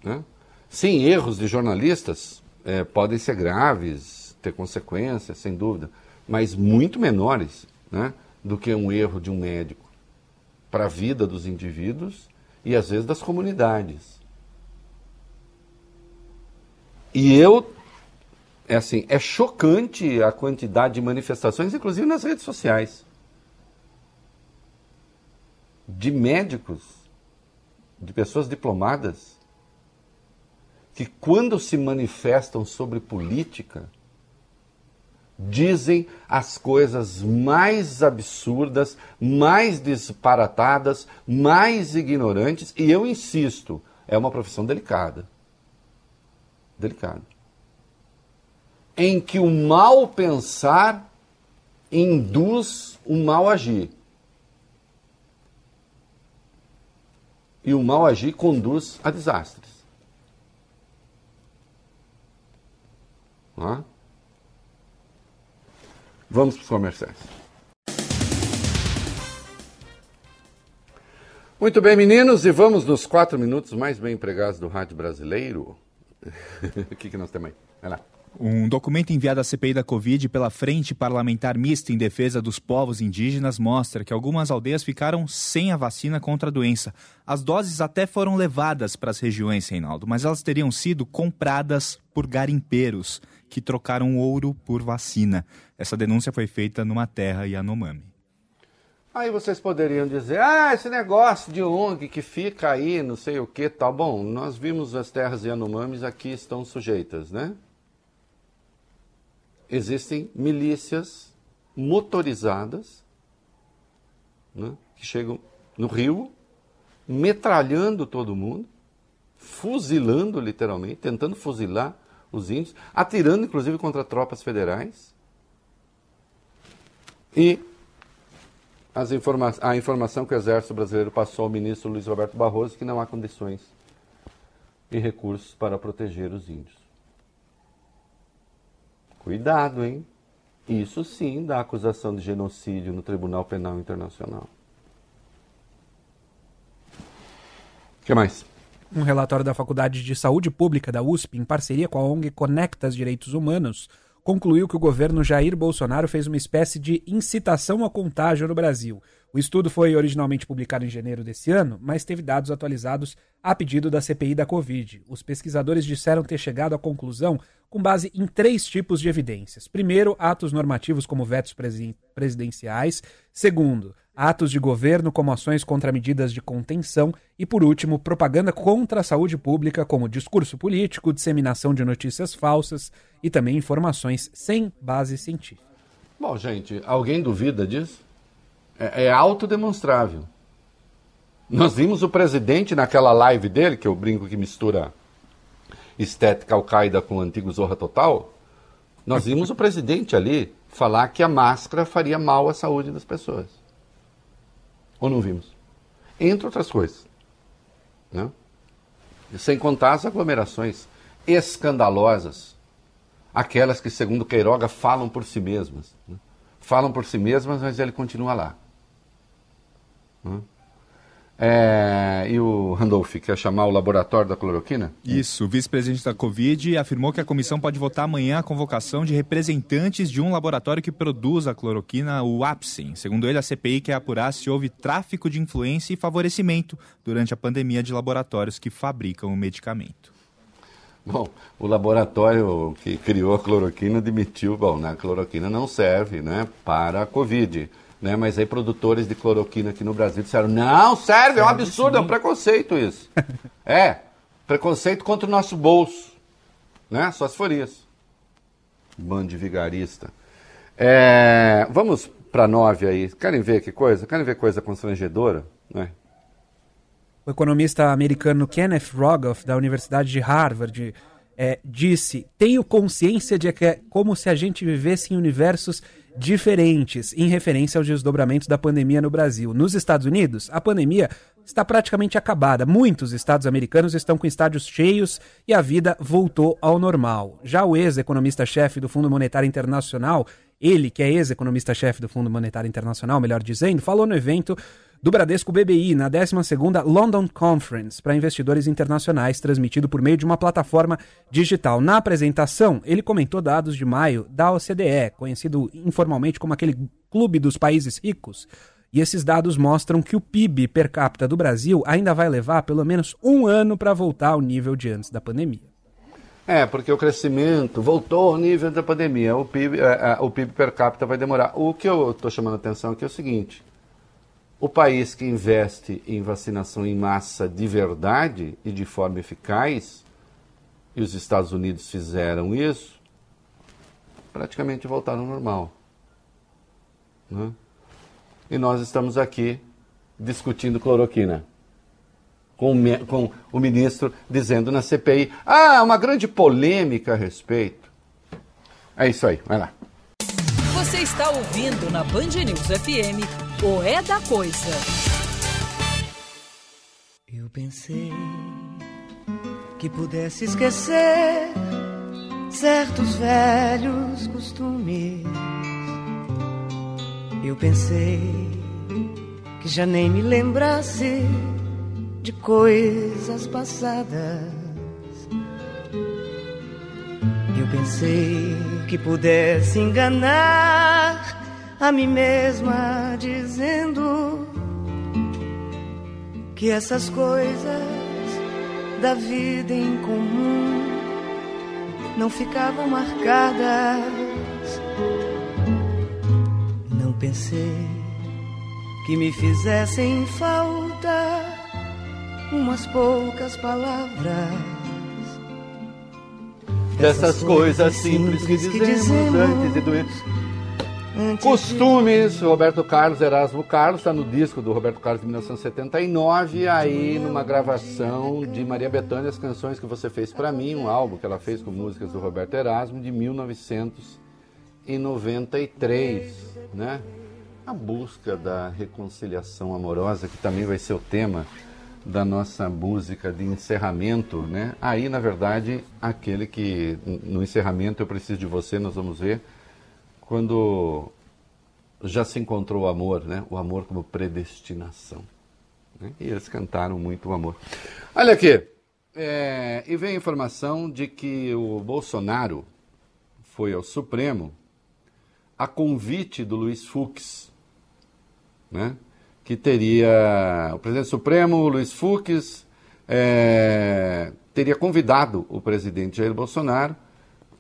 Né? Sim, erros de jornalistas é, podem ser graves, ter consequências, sem dúvida, mas muito menores né, do que um erro de um médico para a vida dos indivíduos e às vezes das comunidades. E eu, é assim, é chocante a quantidade de manifestações, inclusive nas redes sociais, de médicos, de pessoas diplomadas, que quando se manifestam sobre política, dizem as coisas mais absurdas, mais disparatadas, mais ignorantes, e eu insisto, é uma profissão delicada. Delicada. Em que o mal pensar induz o mal agir. E o mal agir conduz a desastres. Não é? Vamos para os comerciais. Muito bem, meninos, e vamos nos quatro minutos mais bem empregados do rádio brasileiro. o que, que nós temos aí? Vai lá. Um documento enviado à CPI da Covid pela Frente Parlamentar Mista em Defesa dos Povos Indígenas mostra que algumas aldeias ficaram sem a vacina contra a doença. As doses até foram levadas para as regiões, Reinaldo, mas elas teriam sido compradas por garimpeiros que trocaram ouro por vacina. Essa denúncia foi feita numa terra Yanomami. Aí vocês poderiam dizer, ah, esse negócio de ONG que fica aí, não sei o que, tá bom. Nós vimos as terras Yanomamis aqui estão sujeitas, né? Existem milícias motorizadas né, que chegam no rio, metralhando todo mundo, fuzilando literalmente, tentando fuzilar os índios, atirando inclusive contra tropas federais. E informa a informação que o Exército Brasileiro passou ao ministro Luiz Roberto Barroso que não há condições e recursos para proteger os índios. Cuidado, hein? Isso sim dá acusação de genocídio no Tribunal Penal Internacional. O que mais? Um relatório da Faculdade de Saúde Pública da USP, em parceria com a ONG Conectas Direitos Humanos, concluiu que o governo Jair Bolsonaro fez uma espécie de incitação ao contágio no Brasil. O estudo foi originalmente publicado em janeiro desse ano, mas teve dados atualizados a pedido da CPI da Covid. Os pesquisadores disseram ter chegado à conclusão com base em três tipos de evidências. Primeiro, atos normativos como vetos presidenciais. Segundo, atos de governo como ações contra medidas de contenção e, por último, propaganda contra a saúde pública como discurso político, disseminação de notícias falsas e também informações sem base científica. Bom, gente, alguém duvida disso? É, é autodemonstrável. Nós vimos o presidente naquela live dele, que eu brinco que mistura estética Al-Qaeda com o antigo Zorra Total. Nós vimos o presidente ali falar que a máscara faria mal à saúde das pessoas. Ou não vimos? Entre outras coisas. Né? Sem contar as aglomerações escandalosas. Aquelas que, segundo Queiroga, falam por si mesmas. Né? Falam por si mesmas, mas ele continua lá. Né? É, e o Randolph quer chamar o laboratório da cloroquina? Isso, o vice-presidente da Covid afirmou que a comissão pode votar amanhã a convocação de representantes de um laboratório que produz a cloroquina, o Apsin. Segundo ele, a CPI quer apurar se houve tráfico de influência e favorecimento durante a pandemia de laboratórios que fabricam o medicamento. Bom, o laboratório que criou a cloroquina admitiu, bom, né, a cloroquina não serve né, para a Covid. Né, mas aí produtores de cloroquina aqui no Brasil disseram, não, serve, é um absurdo, é um preconceito isso. é, preconceito contra o nosso bolso. Né? Só se for isso. Bando de vigarista. É, vamos para nove aí. Querem ver que coisa? Querem ver coisa constrangedora? Né? O economista americano Kenneth Rogoff, da Universidade de Harvard, é, disse: Tenho consciência de que é como se a gente vivesse em universos diferentes, em referência aos desdobramentos da pandemia no Brasil. Nos Estados Unidos, a pandemia está praticamente acabada. Muitos estados americanos estão com estádios cheios e a vida voltou ao normal. Já o ex-economista-chefe do Fundo Monetário Internacional, ele que é ex-economista-chefe do Fundo Monetário Internacional, melhor dizendo, falou no evento do Bradesco BBI na 12ª London Conference para investidores internacionais, transmitido por meio de uma plataforma digital. Na apresentação, ele comentou dados de maio da OCDE, conhecido informalmente como aquele clube dos países ricos. E esses dados mostram que o PIB per capita do Brasil ainda vai levar pelo menos um ano para voltar ao nível de antes da pandemia. É, porque o crescimento voltou ao nível da pandemia. O PIB, é, é, o PIB per capita vai demorar. O que eu estou chamando a atenção aqui é o seguinte: o país que investe em vacinação em massa de verdade e de forma eficaz, e os Estados Unidos fizeram isso, praticamente voltaram ao normal. Né? E nós estamos aqui discutindo cloroquina. Com, com o ministro dizendo na CPI: ah, uma grande polêmica a respeito. É isso aí, vai lá. Você está ouvindo na Band News FM o É da Coisa. Eu pensei que pudesse esquecer certos velhos costumes. Eu pensei que já nem me lembrasse de coisas passadas. Eu pensei que pudesse enganar a mim mesma dizendo que essas coisas da vida em comum não ficavam marcadas. Não pensei que me fizessem falta umas poucas palavras. Dessas coisas simples que dizemos antes de doer. Costumes, Roberto Carlos, Erasmo Carlos, está no disco do Roberto Carlos de 1979, aí numa gravação de Maria Bethânia, as canções que você fez para mim, um álbum que ela fez com músicas do Roberto Erasmo de 1993, né? A busca da reconciliação amorosa, que também vai ser o tema da nossa música de encerramento, né? Aí, na verdade, aquele que no encerramento eu preciso de você, nós vamos ver quando já se encontrou o amor, né? O amor como predestinação. Né? E eles cantaram muito o amor. Olha aqui, é, e vem a informação de que o Bolsonaro foi ao Supremo a convite do Luiz Fux, né? Que teria o presidente Supremo, Luiz Fux, é, teria convidado o presidente Jair Bolsonaro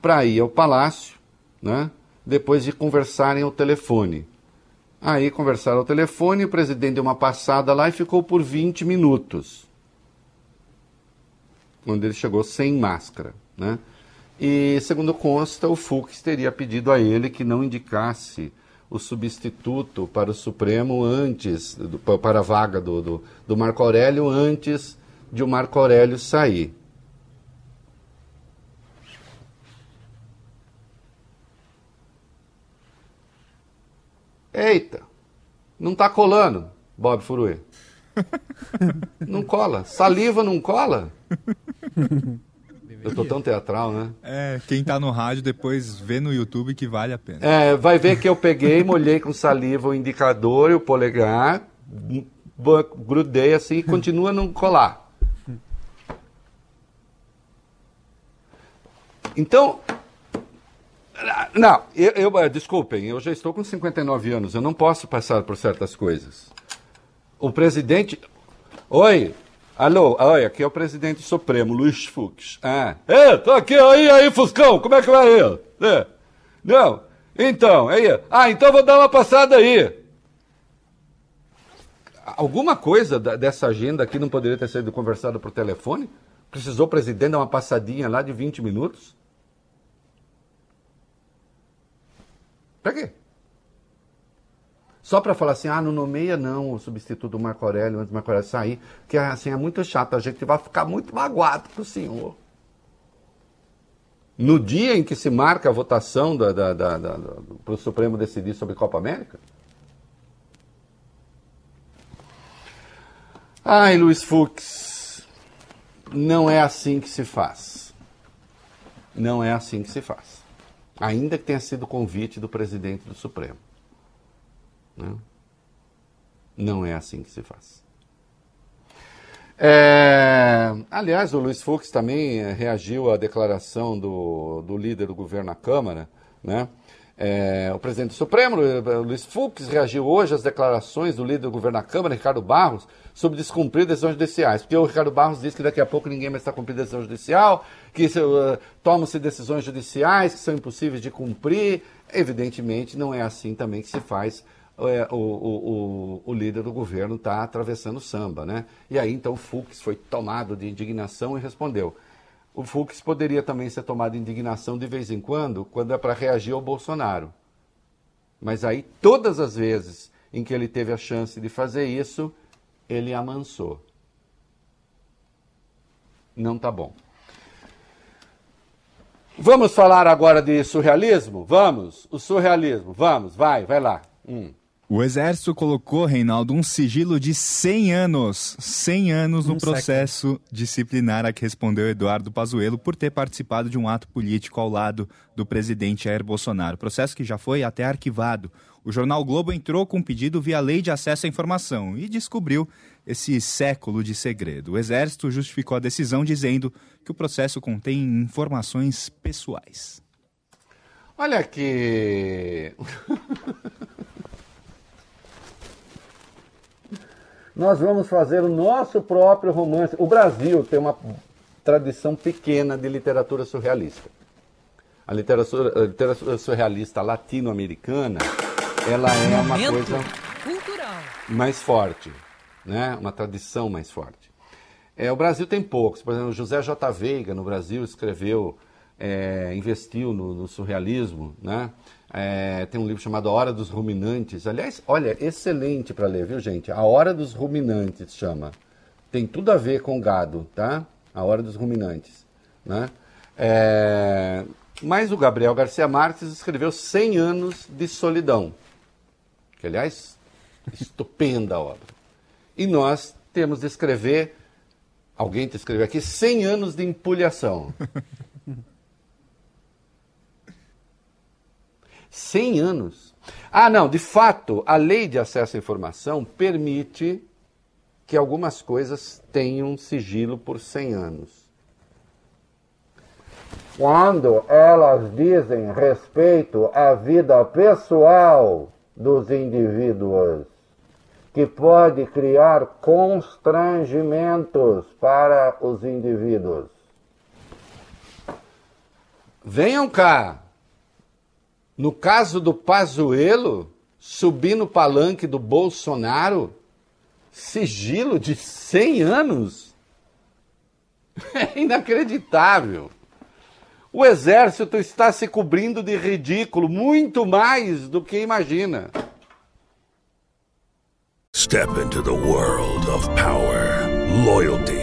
para ir ao palácio, né? Depois de conversarem ao telefone. Aí conversaram ao telefone, o presidente deu uma passada lá e ficou por 20 minutos. Quando ele chegou sem máscara. Né? E, segundo consta, o Fux teria pedido a ele que não indicasse o substituto para o Supremo antes, para a vaga do, do, do Marco Aurélio, antes de o Marco Aurélio sair. Eita, não tá colando, Bob Furui. não cola. Saliva não cola? Eu tô tão teatral, né? É, quem tá no rádio depois vê no YouTube que vale a pena. É, vai ver que eu peguei, molhei com saliva o indicador e o polegar, grudei assim e continua a não colar. Então, não, eu, eu, eh, desculpem, eu já estou com 59 anos, eu não posso passar por certas coisas. O presidente. Oi, alô, oi, aqui é o presidente supremo, Luiz Fux. Ah, é, tô aqui, aí, aí, Fuscão, como é que vai aí? É. Não, então, aí, ah, então vou dar uma passada aí. Alguma coisa da- dessa agenda aqui não poderia ter sido conversada por telefone? Precisou o presidente dar uma passadinha lá de 20 minutos? Pra quê? Só para falar assim, ah, não nomeia não o substituto do Marco Aurélio antes do Marco Aurélio sair, que assim é muito chato, a gente vai ficar muito magoado com o senhor. No dia em que se marca a votação da, da, da, para o Supremo decidir sobre Copa América? Ai, Luiz Fux, não é assim que se faz. Não é assim que se faz. Ainda que tenha sido convite do presidente do Supremo. né? Não é assim que se faz. É, aliás, o Luiz Fux também eh, reagiu à declaração do, do líder do governo na Câmara. Né? É, o presidente do Supremo, eh, Luiz Fux, reagiu hoje às declarações do líder do governo na Câmara, Ricardo Barros, sobre descumprir decisões judiciais. Porque o Ricardo Barros disse que daqui a pouco ninguém mais está cumprindo decisão judicial, que uh, tomam-se decisões judiciais que são impossíveis de cumprir. Evidentemente, não é assim também que se faz é, o, o, o, líder do governo está atravessando o samba, né? E aí então Fux foi tomado de indignação e respondeu. O Fux poderia também ser tomado indignação de vez em quando, quando é para reagir ao Bolsonaro. Mas aí todas as vezes em que ele teve a chance de fazer isso, ele amansou. Não tá bom. Vamos falar agora de surrealismo? Vamos, o surrealismo. Vamos, vai, vai lá. Hum. O Exército colocou, Reinaldo, um sigilo de 100 anos, 100 anos no Um processo disciplinar a que respondeu Eduardo Pazuello por ter participado de um ato político ao lado do presidente Jair Bolsonaro. Processo que já foi até arquivado. O jornal Globo entrou com um pedido via lei de acesso à informação e descobriu esse século de segredo. O Exército justificou a decisão dizendo que o processo contém informações pessoais. Olha aqui. Nós vamos fazer o nosso próprio romance. O Brasil tem uma tradição pequena de literatura surrealista. A literatura, a literatura surrealista latino-americana, ela é uma coisa cultural. mais forte, né? Uma tradição mais forte. É, o Brasil tem poucos. Por exemplo, José J. Veiga no Brasil escreveu, é, investiu no, no surrealismo, né? É, tem um livro chamado A Hora dos Ruminantes. Aliás, olha, excelente para ler, viu, gente? A Hora dos Ruminantes chama. Tem tudo a ver com gado, tá? A Hora dos Ruminantes, né? É, mas o Gabriel Garcia Marques escreveu 100 anos de solidão. Que, aliás, estupenda obra. E nós temos de escrever, alguém te escreveu aqui, 100 anos de empulhação. 100 anos. Ah, não, de fato, a lei de acesso à informação permite que algumas coisas tenham sigilo por 100 anos. Quando elas dizem respeito à vida pessoal dos indivíduos, que pode criar constrangimentos para os indivíduos. Venham cá. No caso do Pazuello, subir no palanque do Bolsonaro, sigilo de 100 anos. É inacreditável. O exército está se cobrindo de ridículo muito mais do que imagina. Step into the world of power, loyalty,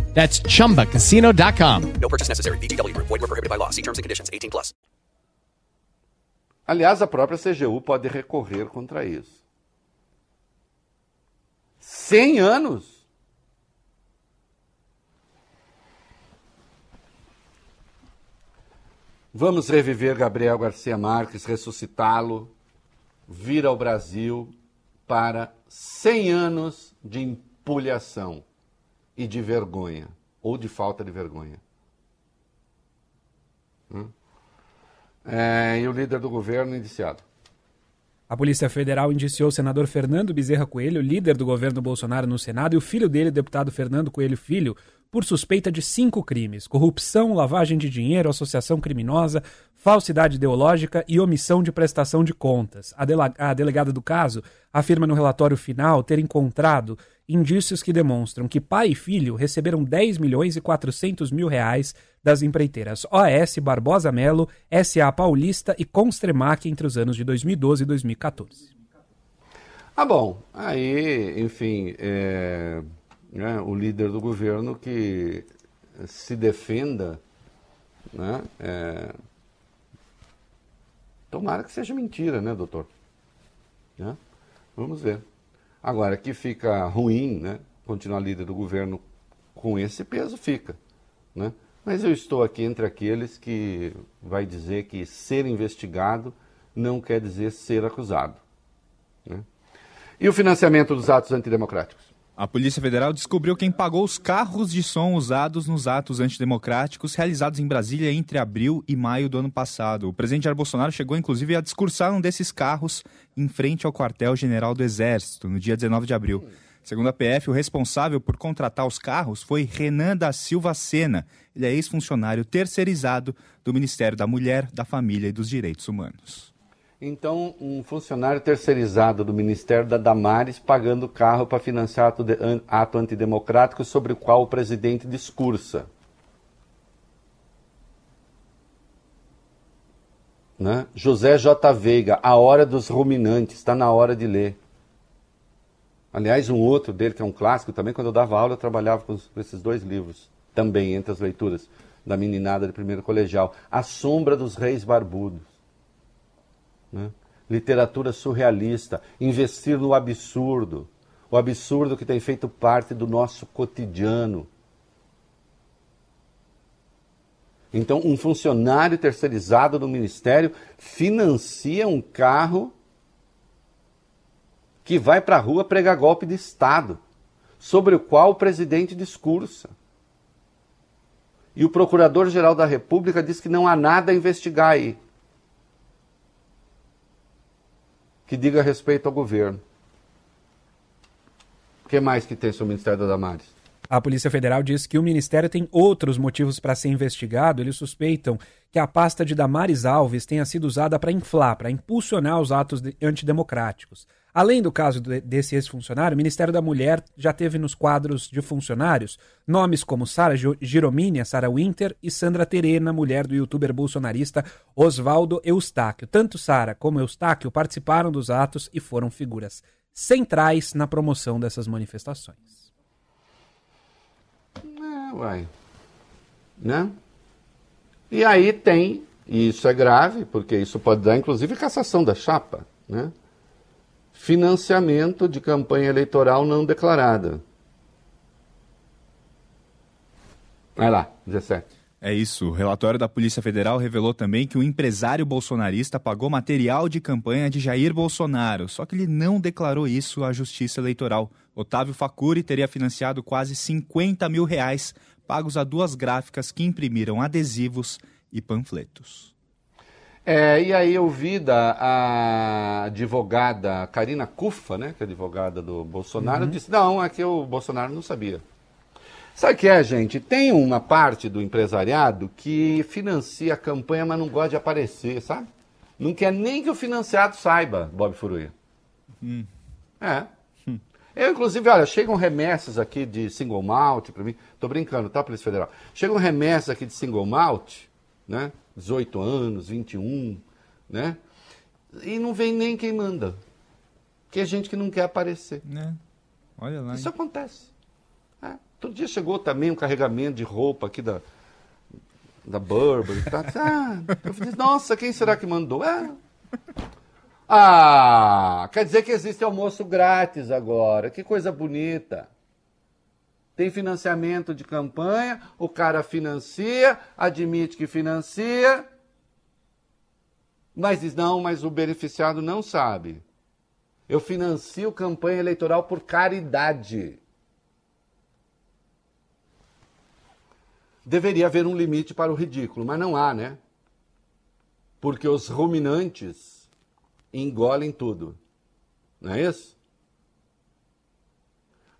That's chumbacasino.com. No purchase necessary. VGW Group. Void were prohibited by law. See terms and conditions. 18 plus. Aliás, a própria CGU pode recorrer contra isso. 100 anos. Vamos reviver Gabriel Garcia Marques, ressuscitá-lo, vir ao Brasil para 100 anos de empulhação e de vergonha, ou de falta de vergonha. Hum? É, e o líder do governo indiciado. A Polícia Federal indiciou o senador Fernando Bezerra Coelho, líder do governo Bolsonaro no Senado, e o filho dele, o deputado Fernando Coelho Filho, por suspeita de cinco crimes: corrupção, lavagem de dinheiro, associação criminosa, falsidade ideológica e omissão de prestação de contas. A, dele a delegada do caso afirma no relatório final ter encontrado indícios que demonstram que pai e filho receberam 10 milhões e 400 mil reais das empreiteiras OAS, Barbosa Melo, SA Paulista e Constremac entre os anos de 2012 e 2014. Ah, bom, aí, enfim, é, né, o líder do governo que se defenda, né, é, tomara que seja mentira, né, doutor? Né? Vamos ver. Agora, que fica ruim, né, continuar líder do governo com esse peso, fica, né? Mas eu estou aqui entre aqueles que vai dizer que ser investigado não quer dizer ser acusado. Né? E o financiamento dos atos antidemocráticos? A Polícia Federal descobriu quem pagou os carros de som usados nos atos antidemocráticos realizados em Brasília entre abril e maio do ano passado. O presidente Jair Bolsonaro chegou inclusive a discursar um desses carros em frente ao quartel-general do Exército, no dia 19 de abril. Segundo a PF, o responsável por contratar os carros foi Renan da Silva Sena. Ele é ex-funcionário terceirizado do Ministério da Mulher, da Família e dos Direitos Humanos. Então, um funcionário terceirizado do Ministério da Damares pagando carro para financiar ato, de, ato antidemocrático sobre o qual o presidente discursa. Né? José J. Veiga, A Hora dos Ruminantes, está na hora de ler. Aliás, um outro dele, que é um clássico também, quando eu dava aula, eu trabalhava com esses dois livros, também entre as leituras da meninada de primeiro colegial. A Sombra dos Reis Barbudos. Né? Literatura surrealista, investir no absurdo, o absurdo que tem feito parte do nosso cotidiano. Então, um funcionário terceirizado do ministério financia um carro que vai para a rua pregar golpe de Estado, sobre o qual o presidente discursa. E o Procurador-Geral da República diz que não há nada a investigar aí. Que diga respeito ao governo. O que mais que tem sobre o Ministério da Damares? A Polícia Federal diz que o Ministério tem outros motivos para ser investigado. Eles suspeitam que a pasta de Damares Alves tenha sido usada para inflar, para impulsionar os atos de antidemocráticos. Além do caso desse ex-funcionário, o Ministério da Mulher já teve nos quadros de funcionários nomes como Sara Giromínia, Sara Winter e Sandra Terena, mulher do youtuber bolsonarista Oswaldo Eustáquio. Tanto Sara como Eustáquio participaram dos atos e foram figuras centrais na promoção dessas manifestações. É, uai. Né? E aí tem, e isso é grave, porque isso pode dar inclusive cassação da chapa, né? Financiamento de campanha eleitoral não declarada. Vai lá, 17. É isso. O relatório da Polícia Federal revelou também que o empresário bolsonarista pagou material de campanha de Jair Bolsonaro, só que ele não declarou isso à Justiça Eleitoral. Otávio Facuri teria financiado quase 50 mil reais pagos a duas gráficas que imprimiram adesivos e panfletos. É, e aí eu vi da a advogada Karina Cufa, né, que é advogada do Bolsonaro, Uhum. disse, não, é que o Bolsonaro não sabia. Sabe o que é, gente? Tem uma parte do empresariado que financia a campanha, mas não gosta de aparecer, sabe? Não quer nem que o financiado saiba, Bob Furuia. É. Eu, inclusive, olha, chegam remessas aqui de single malt para mim. Tô brincando, tá, Polícia Federal? Chegam remessas aqui de single malt, né? 18 anos, 21, né? E não vem nem quem manda. Que é gente que não quer aparecer. Né? Olha lá. Isso acontece. É. Todo dia chegou também um carregamento de roupa aqui da, da Burberry. Tá? Ah, eu falei, nossa, quem será que mandou? É. Ah, quer dizer que existe almoço grátis agora. Que coisa bonita. Tem financiamento de campanha, o cara financia, admite que financia, mas diz, não, mas o beneficiado não sabe. Eu financio campanha eleitoral por caridade. Deveria haver um limite para o ridículo, mas não há, né? Porque os ruminantes engolem tudo. Não é isso?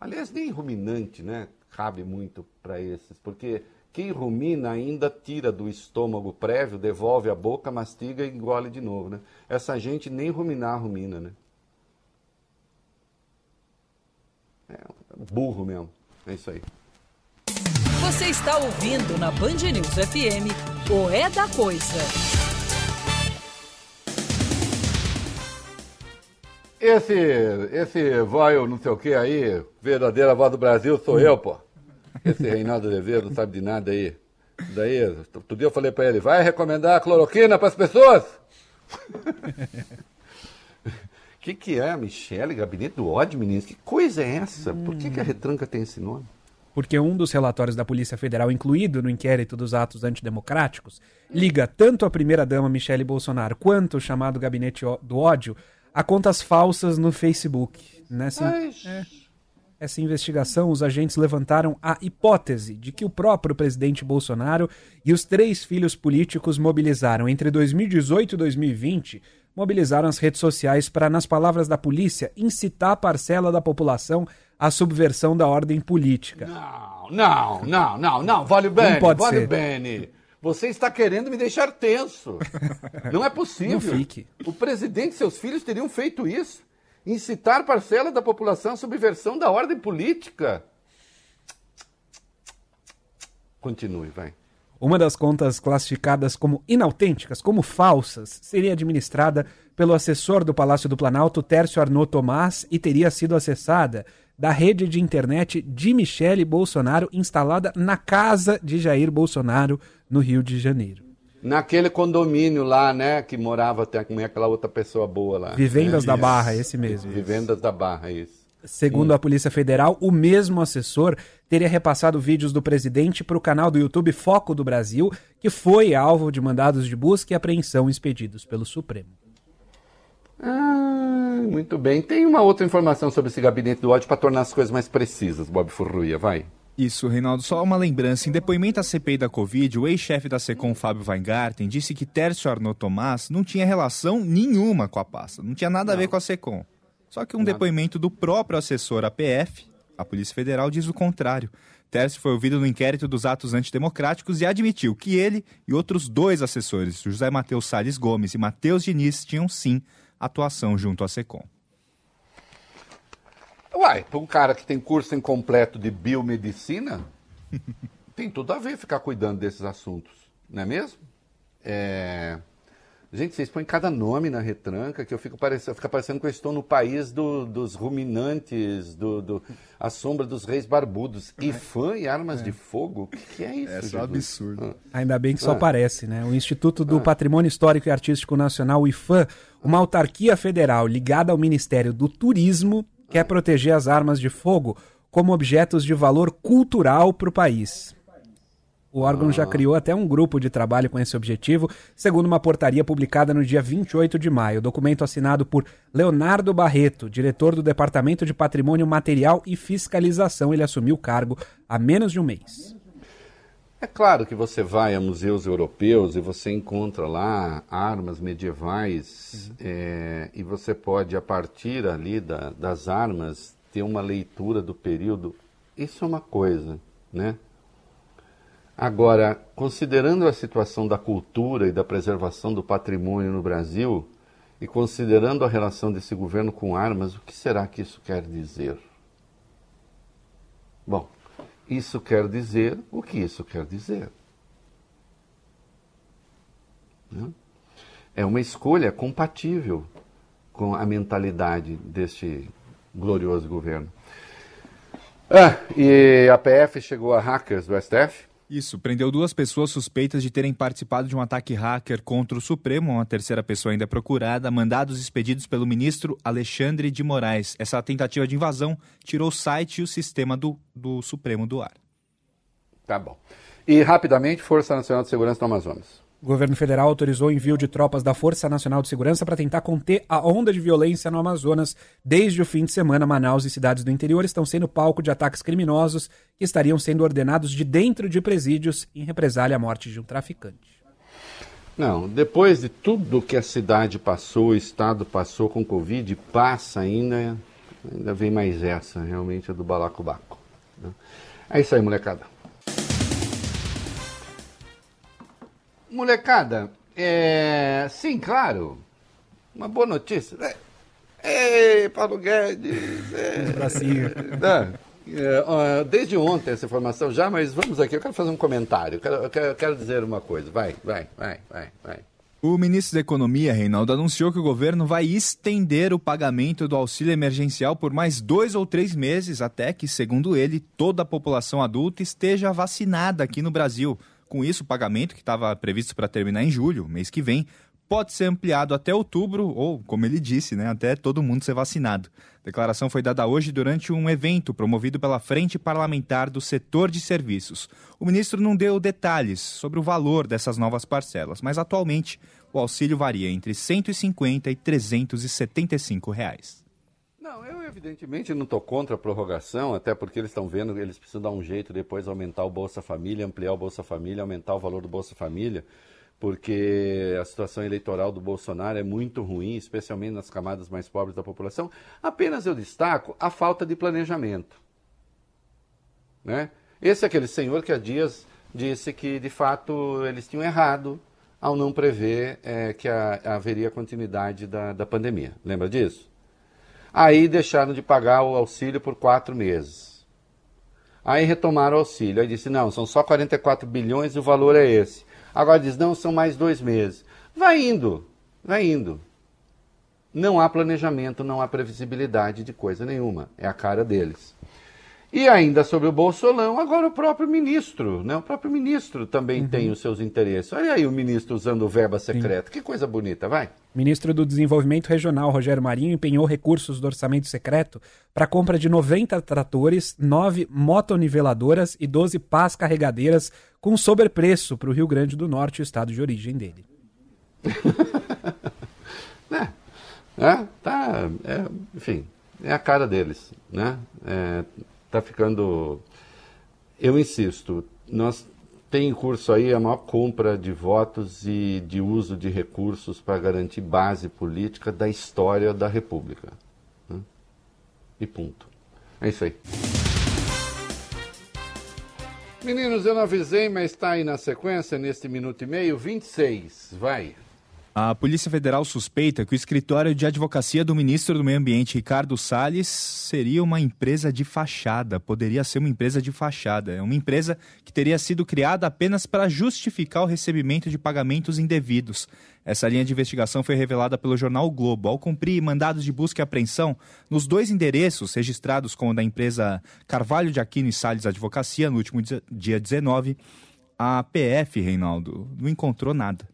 Aliás, nem ruminante, né? Cabe muito para esses, porque quem rumina ainda tira do estômago prévio, devolve a boca, mastiga e engole de novo, né? Essa gente nem ruminar rumina, né? É burro mesmo. É isso aí. Você está ouvindo na Band News FM o É da Coisa. Esse, esse voio não sei o que aí, verdadeira voz do Brasil, sou eu, pô. Esse Reinaldo Azevedo não sabe de nada aí. Daí, outro dia eu falei pra ele, vai recomendar cloroquina pras pessoas? O que, que é, Michele? Gabinete do ódio, meninos? Que coisa é essa? Por que, que a retranca tem esse nome? Porque um dos relatórios da Polícia Federal incluído no inquérito dos atos antidemocráticos liga tanto a primeira-dama Michele Bolsonaro quanto o chamado Gabinete do Ódio a contas falsas no Facebook. Nessa, Ai, é, essa investigação, os agentes levantaram a hipótese de que o próprio presidente Bolsonaro e os três filhos políticos mobilizaram entre 2018 e 2020 mobilizaram as redes sociais para, nas palavras da polícia, incitar a parcela da população à subversão da ordem política. Não, não, não, não, vale bene, pode vale ser. bene. Você está querendo me deixar tenso. Não é possível. Não fique. O presidente e seus filhos teriam feito isso. Incitar parcela da população à subversão da ordem política. Continue, vai. Uma das contas classificadas como inautênticas, como falsas, seria administrada pelo assessor do Palácio do Planalto, Tércio Arnaud Tomás, e teria sido acessada da rede de internet de Michele Bolsonaro, instalada na casa de Jair Bolsonaro, no Rio de Janeiro. Naquele condomínio lá, né, que morava até com aquela outra pessoa boa lá. Vivendas né? da Isso. Barra, esse mesmo. Vivendas da Barra, isso. Segundo a Polícia Federal, o mesmo assessor teria repassado vídeos do presidente para o canal do YouTube Foco do Brasil, que foi alvo de mandados de busca e apreensão expedidos pelo Supremo. Ah, muito bem. Tem uma outra informação sobre esse gabinete do ódio para tornar as coisas mais precisas, Bob Furruia, vai. Isso, Reinaldo. Só uma lembrança. Em depoimento à CPI da Covid, o ex-chefe da SECOM, Fábio Weingarten, disse que Tércio Arnaud Tomás não tinha relação nenhuma com a pasta. Não tinha nada a ver com a SECOM. Só que um depoimento do próprio assessor APF, a Polícia Federal, diz o contrário. Tércio foi ouvido no inquérito dos atos antidemocráticos e admitiu que ele e outros dois assessores, José Matheus Salles Gomes e Matheus Diniz, tinham sim atuação junto à SECOM. Uai, para um cara que tem curso incompleto de biomedicina, tem tudo a ver ficar cuidando desses assuntos, não é mesmo? É... Gente, vocês põem cada nome na retranca que eu fico parecendo, fica parecendo que eu estou no país do- dos ruminantes, do, do, a sombra dos reis barbudos. E fã e armas de fogo? O que, que é isso? É só absurdo. Ainda bem que só Ah. parece, né? O Instituto do Patrimônio Histórico e Artístico Nacional, o IFAM, uma autarquia federal ligada ao Ministério do Turismo, quer proteger as armas de fogo como objetos de valor cultural para o país. O órgão já criou até um grupo de trabalho com esse objetivo, segundo uma portaria publicada no dia 28 de maio. Documento assinado por Leonardo Barreto, diretor do Departamento de Patrimônio Material e Fiscalização. Ele assumiu o cargo há menos de um mês. É claro que você vai a museus europeus e você encontra lá armas medievais uhum. é, e você pode, a partir ali da, das armas, ter uma leitura do período. Isso é uma coisa, né? Agora, considerando a situação da cultura e da preservação do patrimônio no Brasil, e considerando a relação desse governo com armas, o que será que isso quer dizer? Bom, isso quer dizer o que isso quer dizer. Né? É uma escolha compatível com a mentalidade deste glorioso governo. Ah, e a PF chegou a hackers do STF? Isso, prendeu duas pessoas suspeitas de terem participado de um ataque hacker contra o Supremo, uma terceira pessoa ainda é procurada, mandados expedidos pelo ministro Alexandre de Moraes. Essa tentativa de invasão tirou o site e o sistema do, do Supremo do ar. Tá bom. E rapidamente, Força Nacional de Segurança do Amazonas. O governo federal autorizou o envio de tropas da Força Nacional de Segurança para tentar conter a onda de violência no Amazonas. Desde o fim de semana, Manaus e cidades do interior estão sendo palco de ataques criminosos que estariam sendo ordenados de dentro de presídios em represália à morte de um traficante. Não, depois de tudo que a cidade passou, o estado passou com Covid, passa ainda, ainda vem mais essa, realmente, é do balacobaco. Né? É isso aí, molecada. Molecada, é... sim, claro, uma boa notícia. É... Ei, Paulo Guedes! É... Bracinho. É, desde ontem essa informação já, mas vamos aqui, eu quero fazer um comentário, eu quero, eu quero, eu quero dizer uma coisa. Vai, vai, vai, vai, vai. O ministro da Economia, Reinaldo, anunciou que o governo vai estender o pagamento do auxílio emergencial por mais dois ou três meses, até que, segundo ele, toda a população adulta esteja vacinada aqui no Brasil. Com isso, o pagamento, que estava previsto para terminar em julho, mês que vem, pode ser ampliado até outubro, ou, como ele disse, né, até todo mundo ser vacinado. A declaração foi dada hoje durante um evento promovido pela Frente Parlamentar do Setor de Serviços. O ministro não deu detalhes sobre o valor dessas novas parcelas, mas atualmente o auxílio varia entre R$ 150 e 375 reais. Não, eu evidentemente não estou contra a prorrogação, até porque eles estão vendo, eles precisam dar um jeito depois aumentar o Bolsa Família, ampliar o Bolsa Família, aumentar o valor do Bolsa Família, porque a situação eleitoral do Bolsonaro é muito ruim, especialmente nas camadas mais pobres da população. Apenas eu destaco a falta de planejamento. Né? Esse é aquele senhor que há dias disse que, de fato, eles tinham errado ao não prever é, que a, haveria continuidade da, da pandemia. Lembra disso? Aí deixaram de pagar o auxílio por quatro meses. Aí retomaram o auxílio. Aí disse: não, são só 44 bilhões e o valor é esse. Agora diz: não, são mais dois meses. Vai indo, vai indo. Não há planejamento, não há previsibilidade de coisa nenhuma. É a cara deles. E ainda sobre o Bolsolão, agora o próprio ministro, né? O próprio ministro também uhum. tem os seus interesses. Olha aí o ministro usando verba secreta. Sim. Que coisa bonita, vai. Ministro do Desenvolvimento Regional, Rogério Marinho, empenhou recursos do orçamento secreto para a compra de 90 tratores, 9 motoniveladoras e 12 pás carregadeiras com sobrepreço para o Rio Grande do Norte, o estado de origem dele. é, é, tá, é, enfim, é a cara deles, né? É, está ficando. Eu insisto, nós tem em curso aí a maior compra de votos e de uso de recursos para garantir base política da história da República. Né? E ponto. É isso aí. Meninos, eu não avisei, mas está aí na sequência, neste minuto e meio, 26. Vai. A Polícia Federal suspeita que o escritório de advocacia do ministro do Meio Ambiente, Ricardo Salles, seria uma empresa de fachada, poderia ser uma empresa de fachada. É uma empresa que teria sido criada apenas para justificar o recebimento de pagamentos indevidos. Essa linha de investigação foi revelada pelo jornal o Globo. Ao cumprir mandados de busca e apreensão nos dois endereços registrados como da empresa Carvalho de Aquino e Salles Advocacia, no último dia 19, a PF, Reinaldo, não encontrou nada.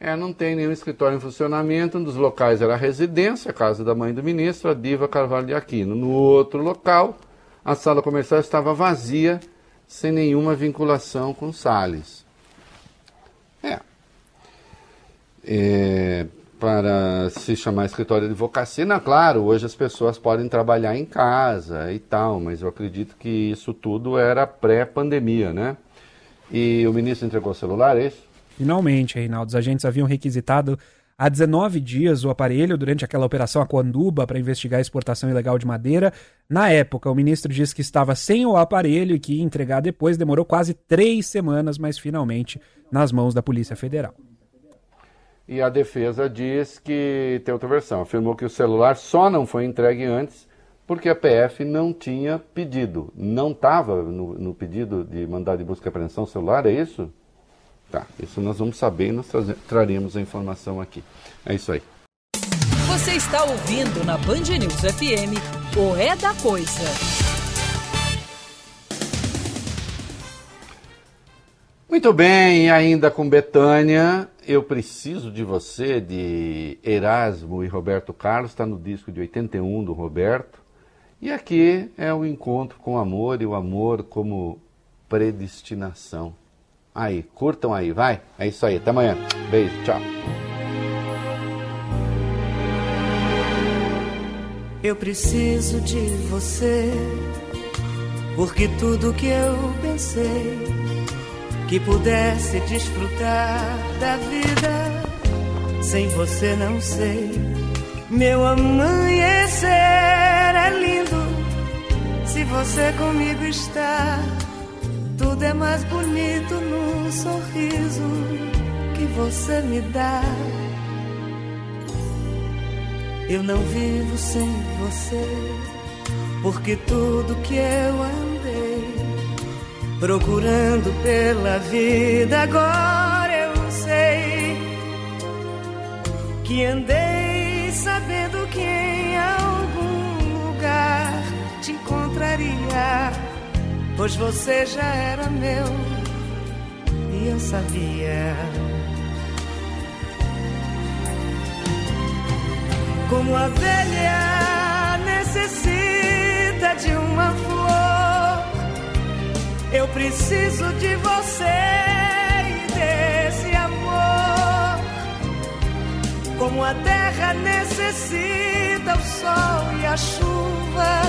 É, não tem nenhum escritório em funcionamento. Um dos locais era a residência, a casa da mãe do ministro, a Diva Carvalho de Aquino. No outro local, a sala comercial estava vazia, sem nenhuma vinculação com Salles. É. é para se chamar escritório de advocacia, claro, hoje as pessoas podem trabalhar em casa e tal, mas eu acredito que isso tudo era pré-pandemia, né? E o ministro entregou o celular, é isso? Finalmente, Reinaldo, os agentes haviam requisitado há 19 dias o aparelho durante aquela operação Aquanduba para investigar a exportação ilegal de madeira. Na época, o ministro disse que estava sem o aparelho e que ia entregar depois. Demorou quase três semanas, mas finalmente nas mãos da Polícia Federal. E a defesa diz que tem outra versão. Afirmou que o celular só não foi entregue antes porque a PF não tinha pedido. Não estava no, no, pedido de mandado de busca e apreensão celular, é isso? Tá, isso nós vamos saber e nós traremos a informação aqui. É isso aí. Você está ouvindo na Band News FM o É da Coisa. Muito bem, ainda com Betânia, eu preciso de você, de Erasmo e Roberto Carlos, está no disco de 81 do Roberto. E aqui é o encontro com o amor e o amor como predestinação. Aí, curtam aí, vai. É isso aí, até amanhã. Beijo, tchau. Eu preciso de você, porque tudo que eu pensei que pudesse desfrutar da vida, sem você não sei. Meu amanhecer é lindo se você comigo está. Tudo é mais bonito no sorriso que você me dá. Eu não vivo sem você, porque tudo que eu andei procurando pela vida, agora eu sei que andei sabendo que em algum lugar te encontraria, pois você já era meu e eu sabia. Como a abelha necessita de uma flor, eu preciso de você e desse amor. Como a terra necessita o sol e a chuva,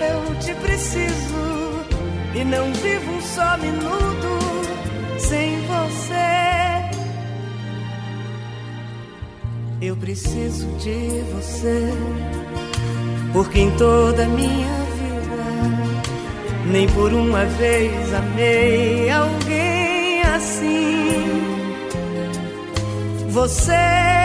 eu te preciso e não vivo um só minuto sem você. Eu preciso de você, porque em toda minha vida, nem por uma vez amei alguém assim. Você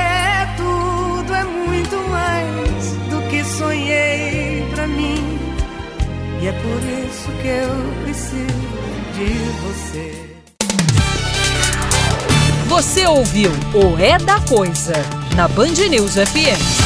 E é por isso que eu preciso de você. Você ouviu o É da Coisa na Band News FM.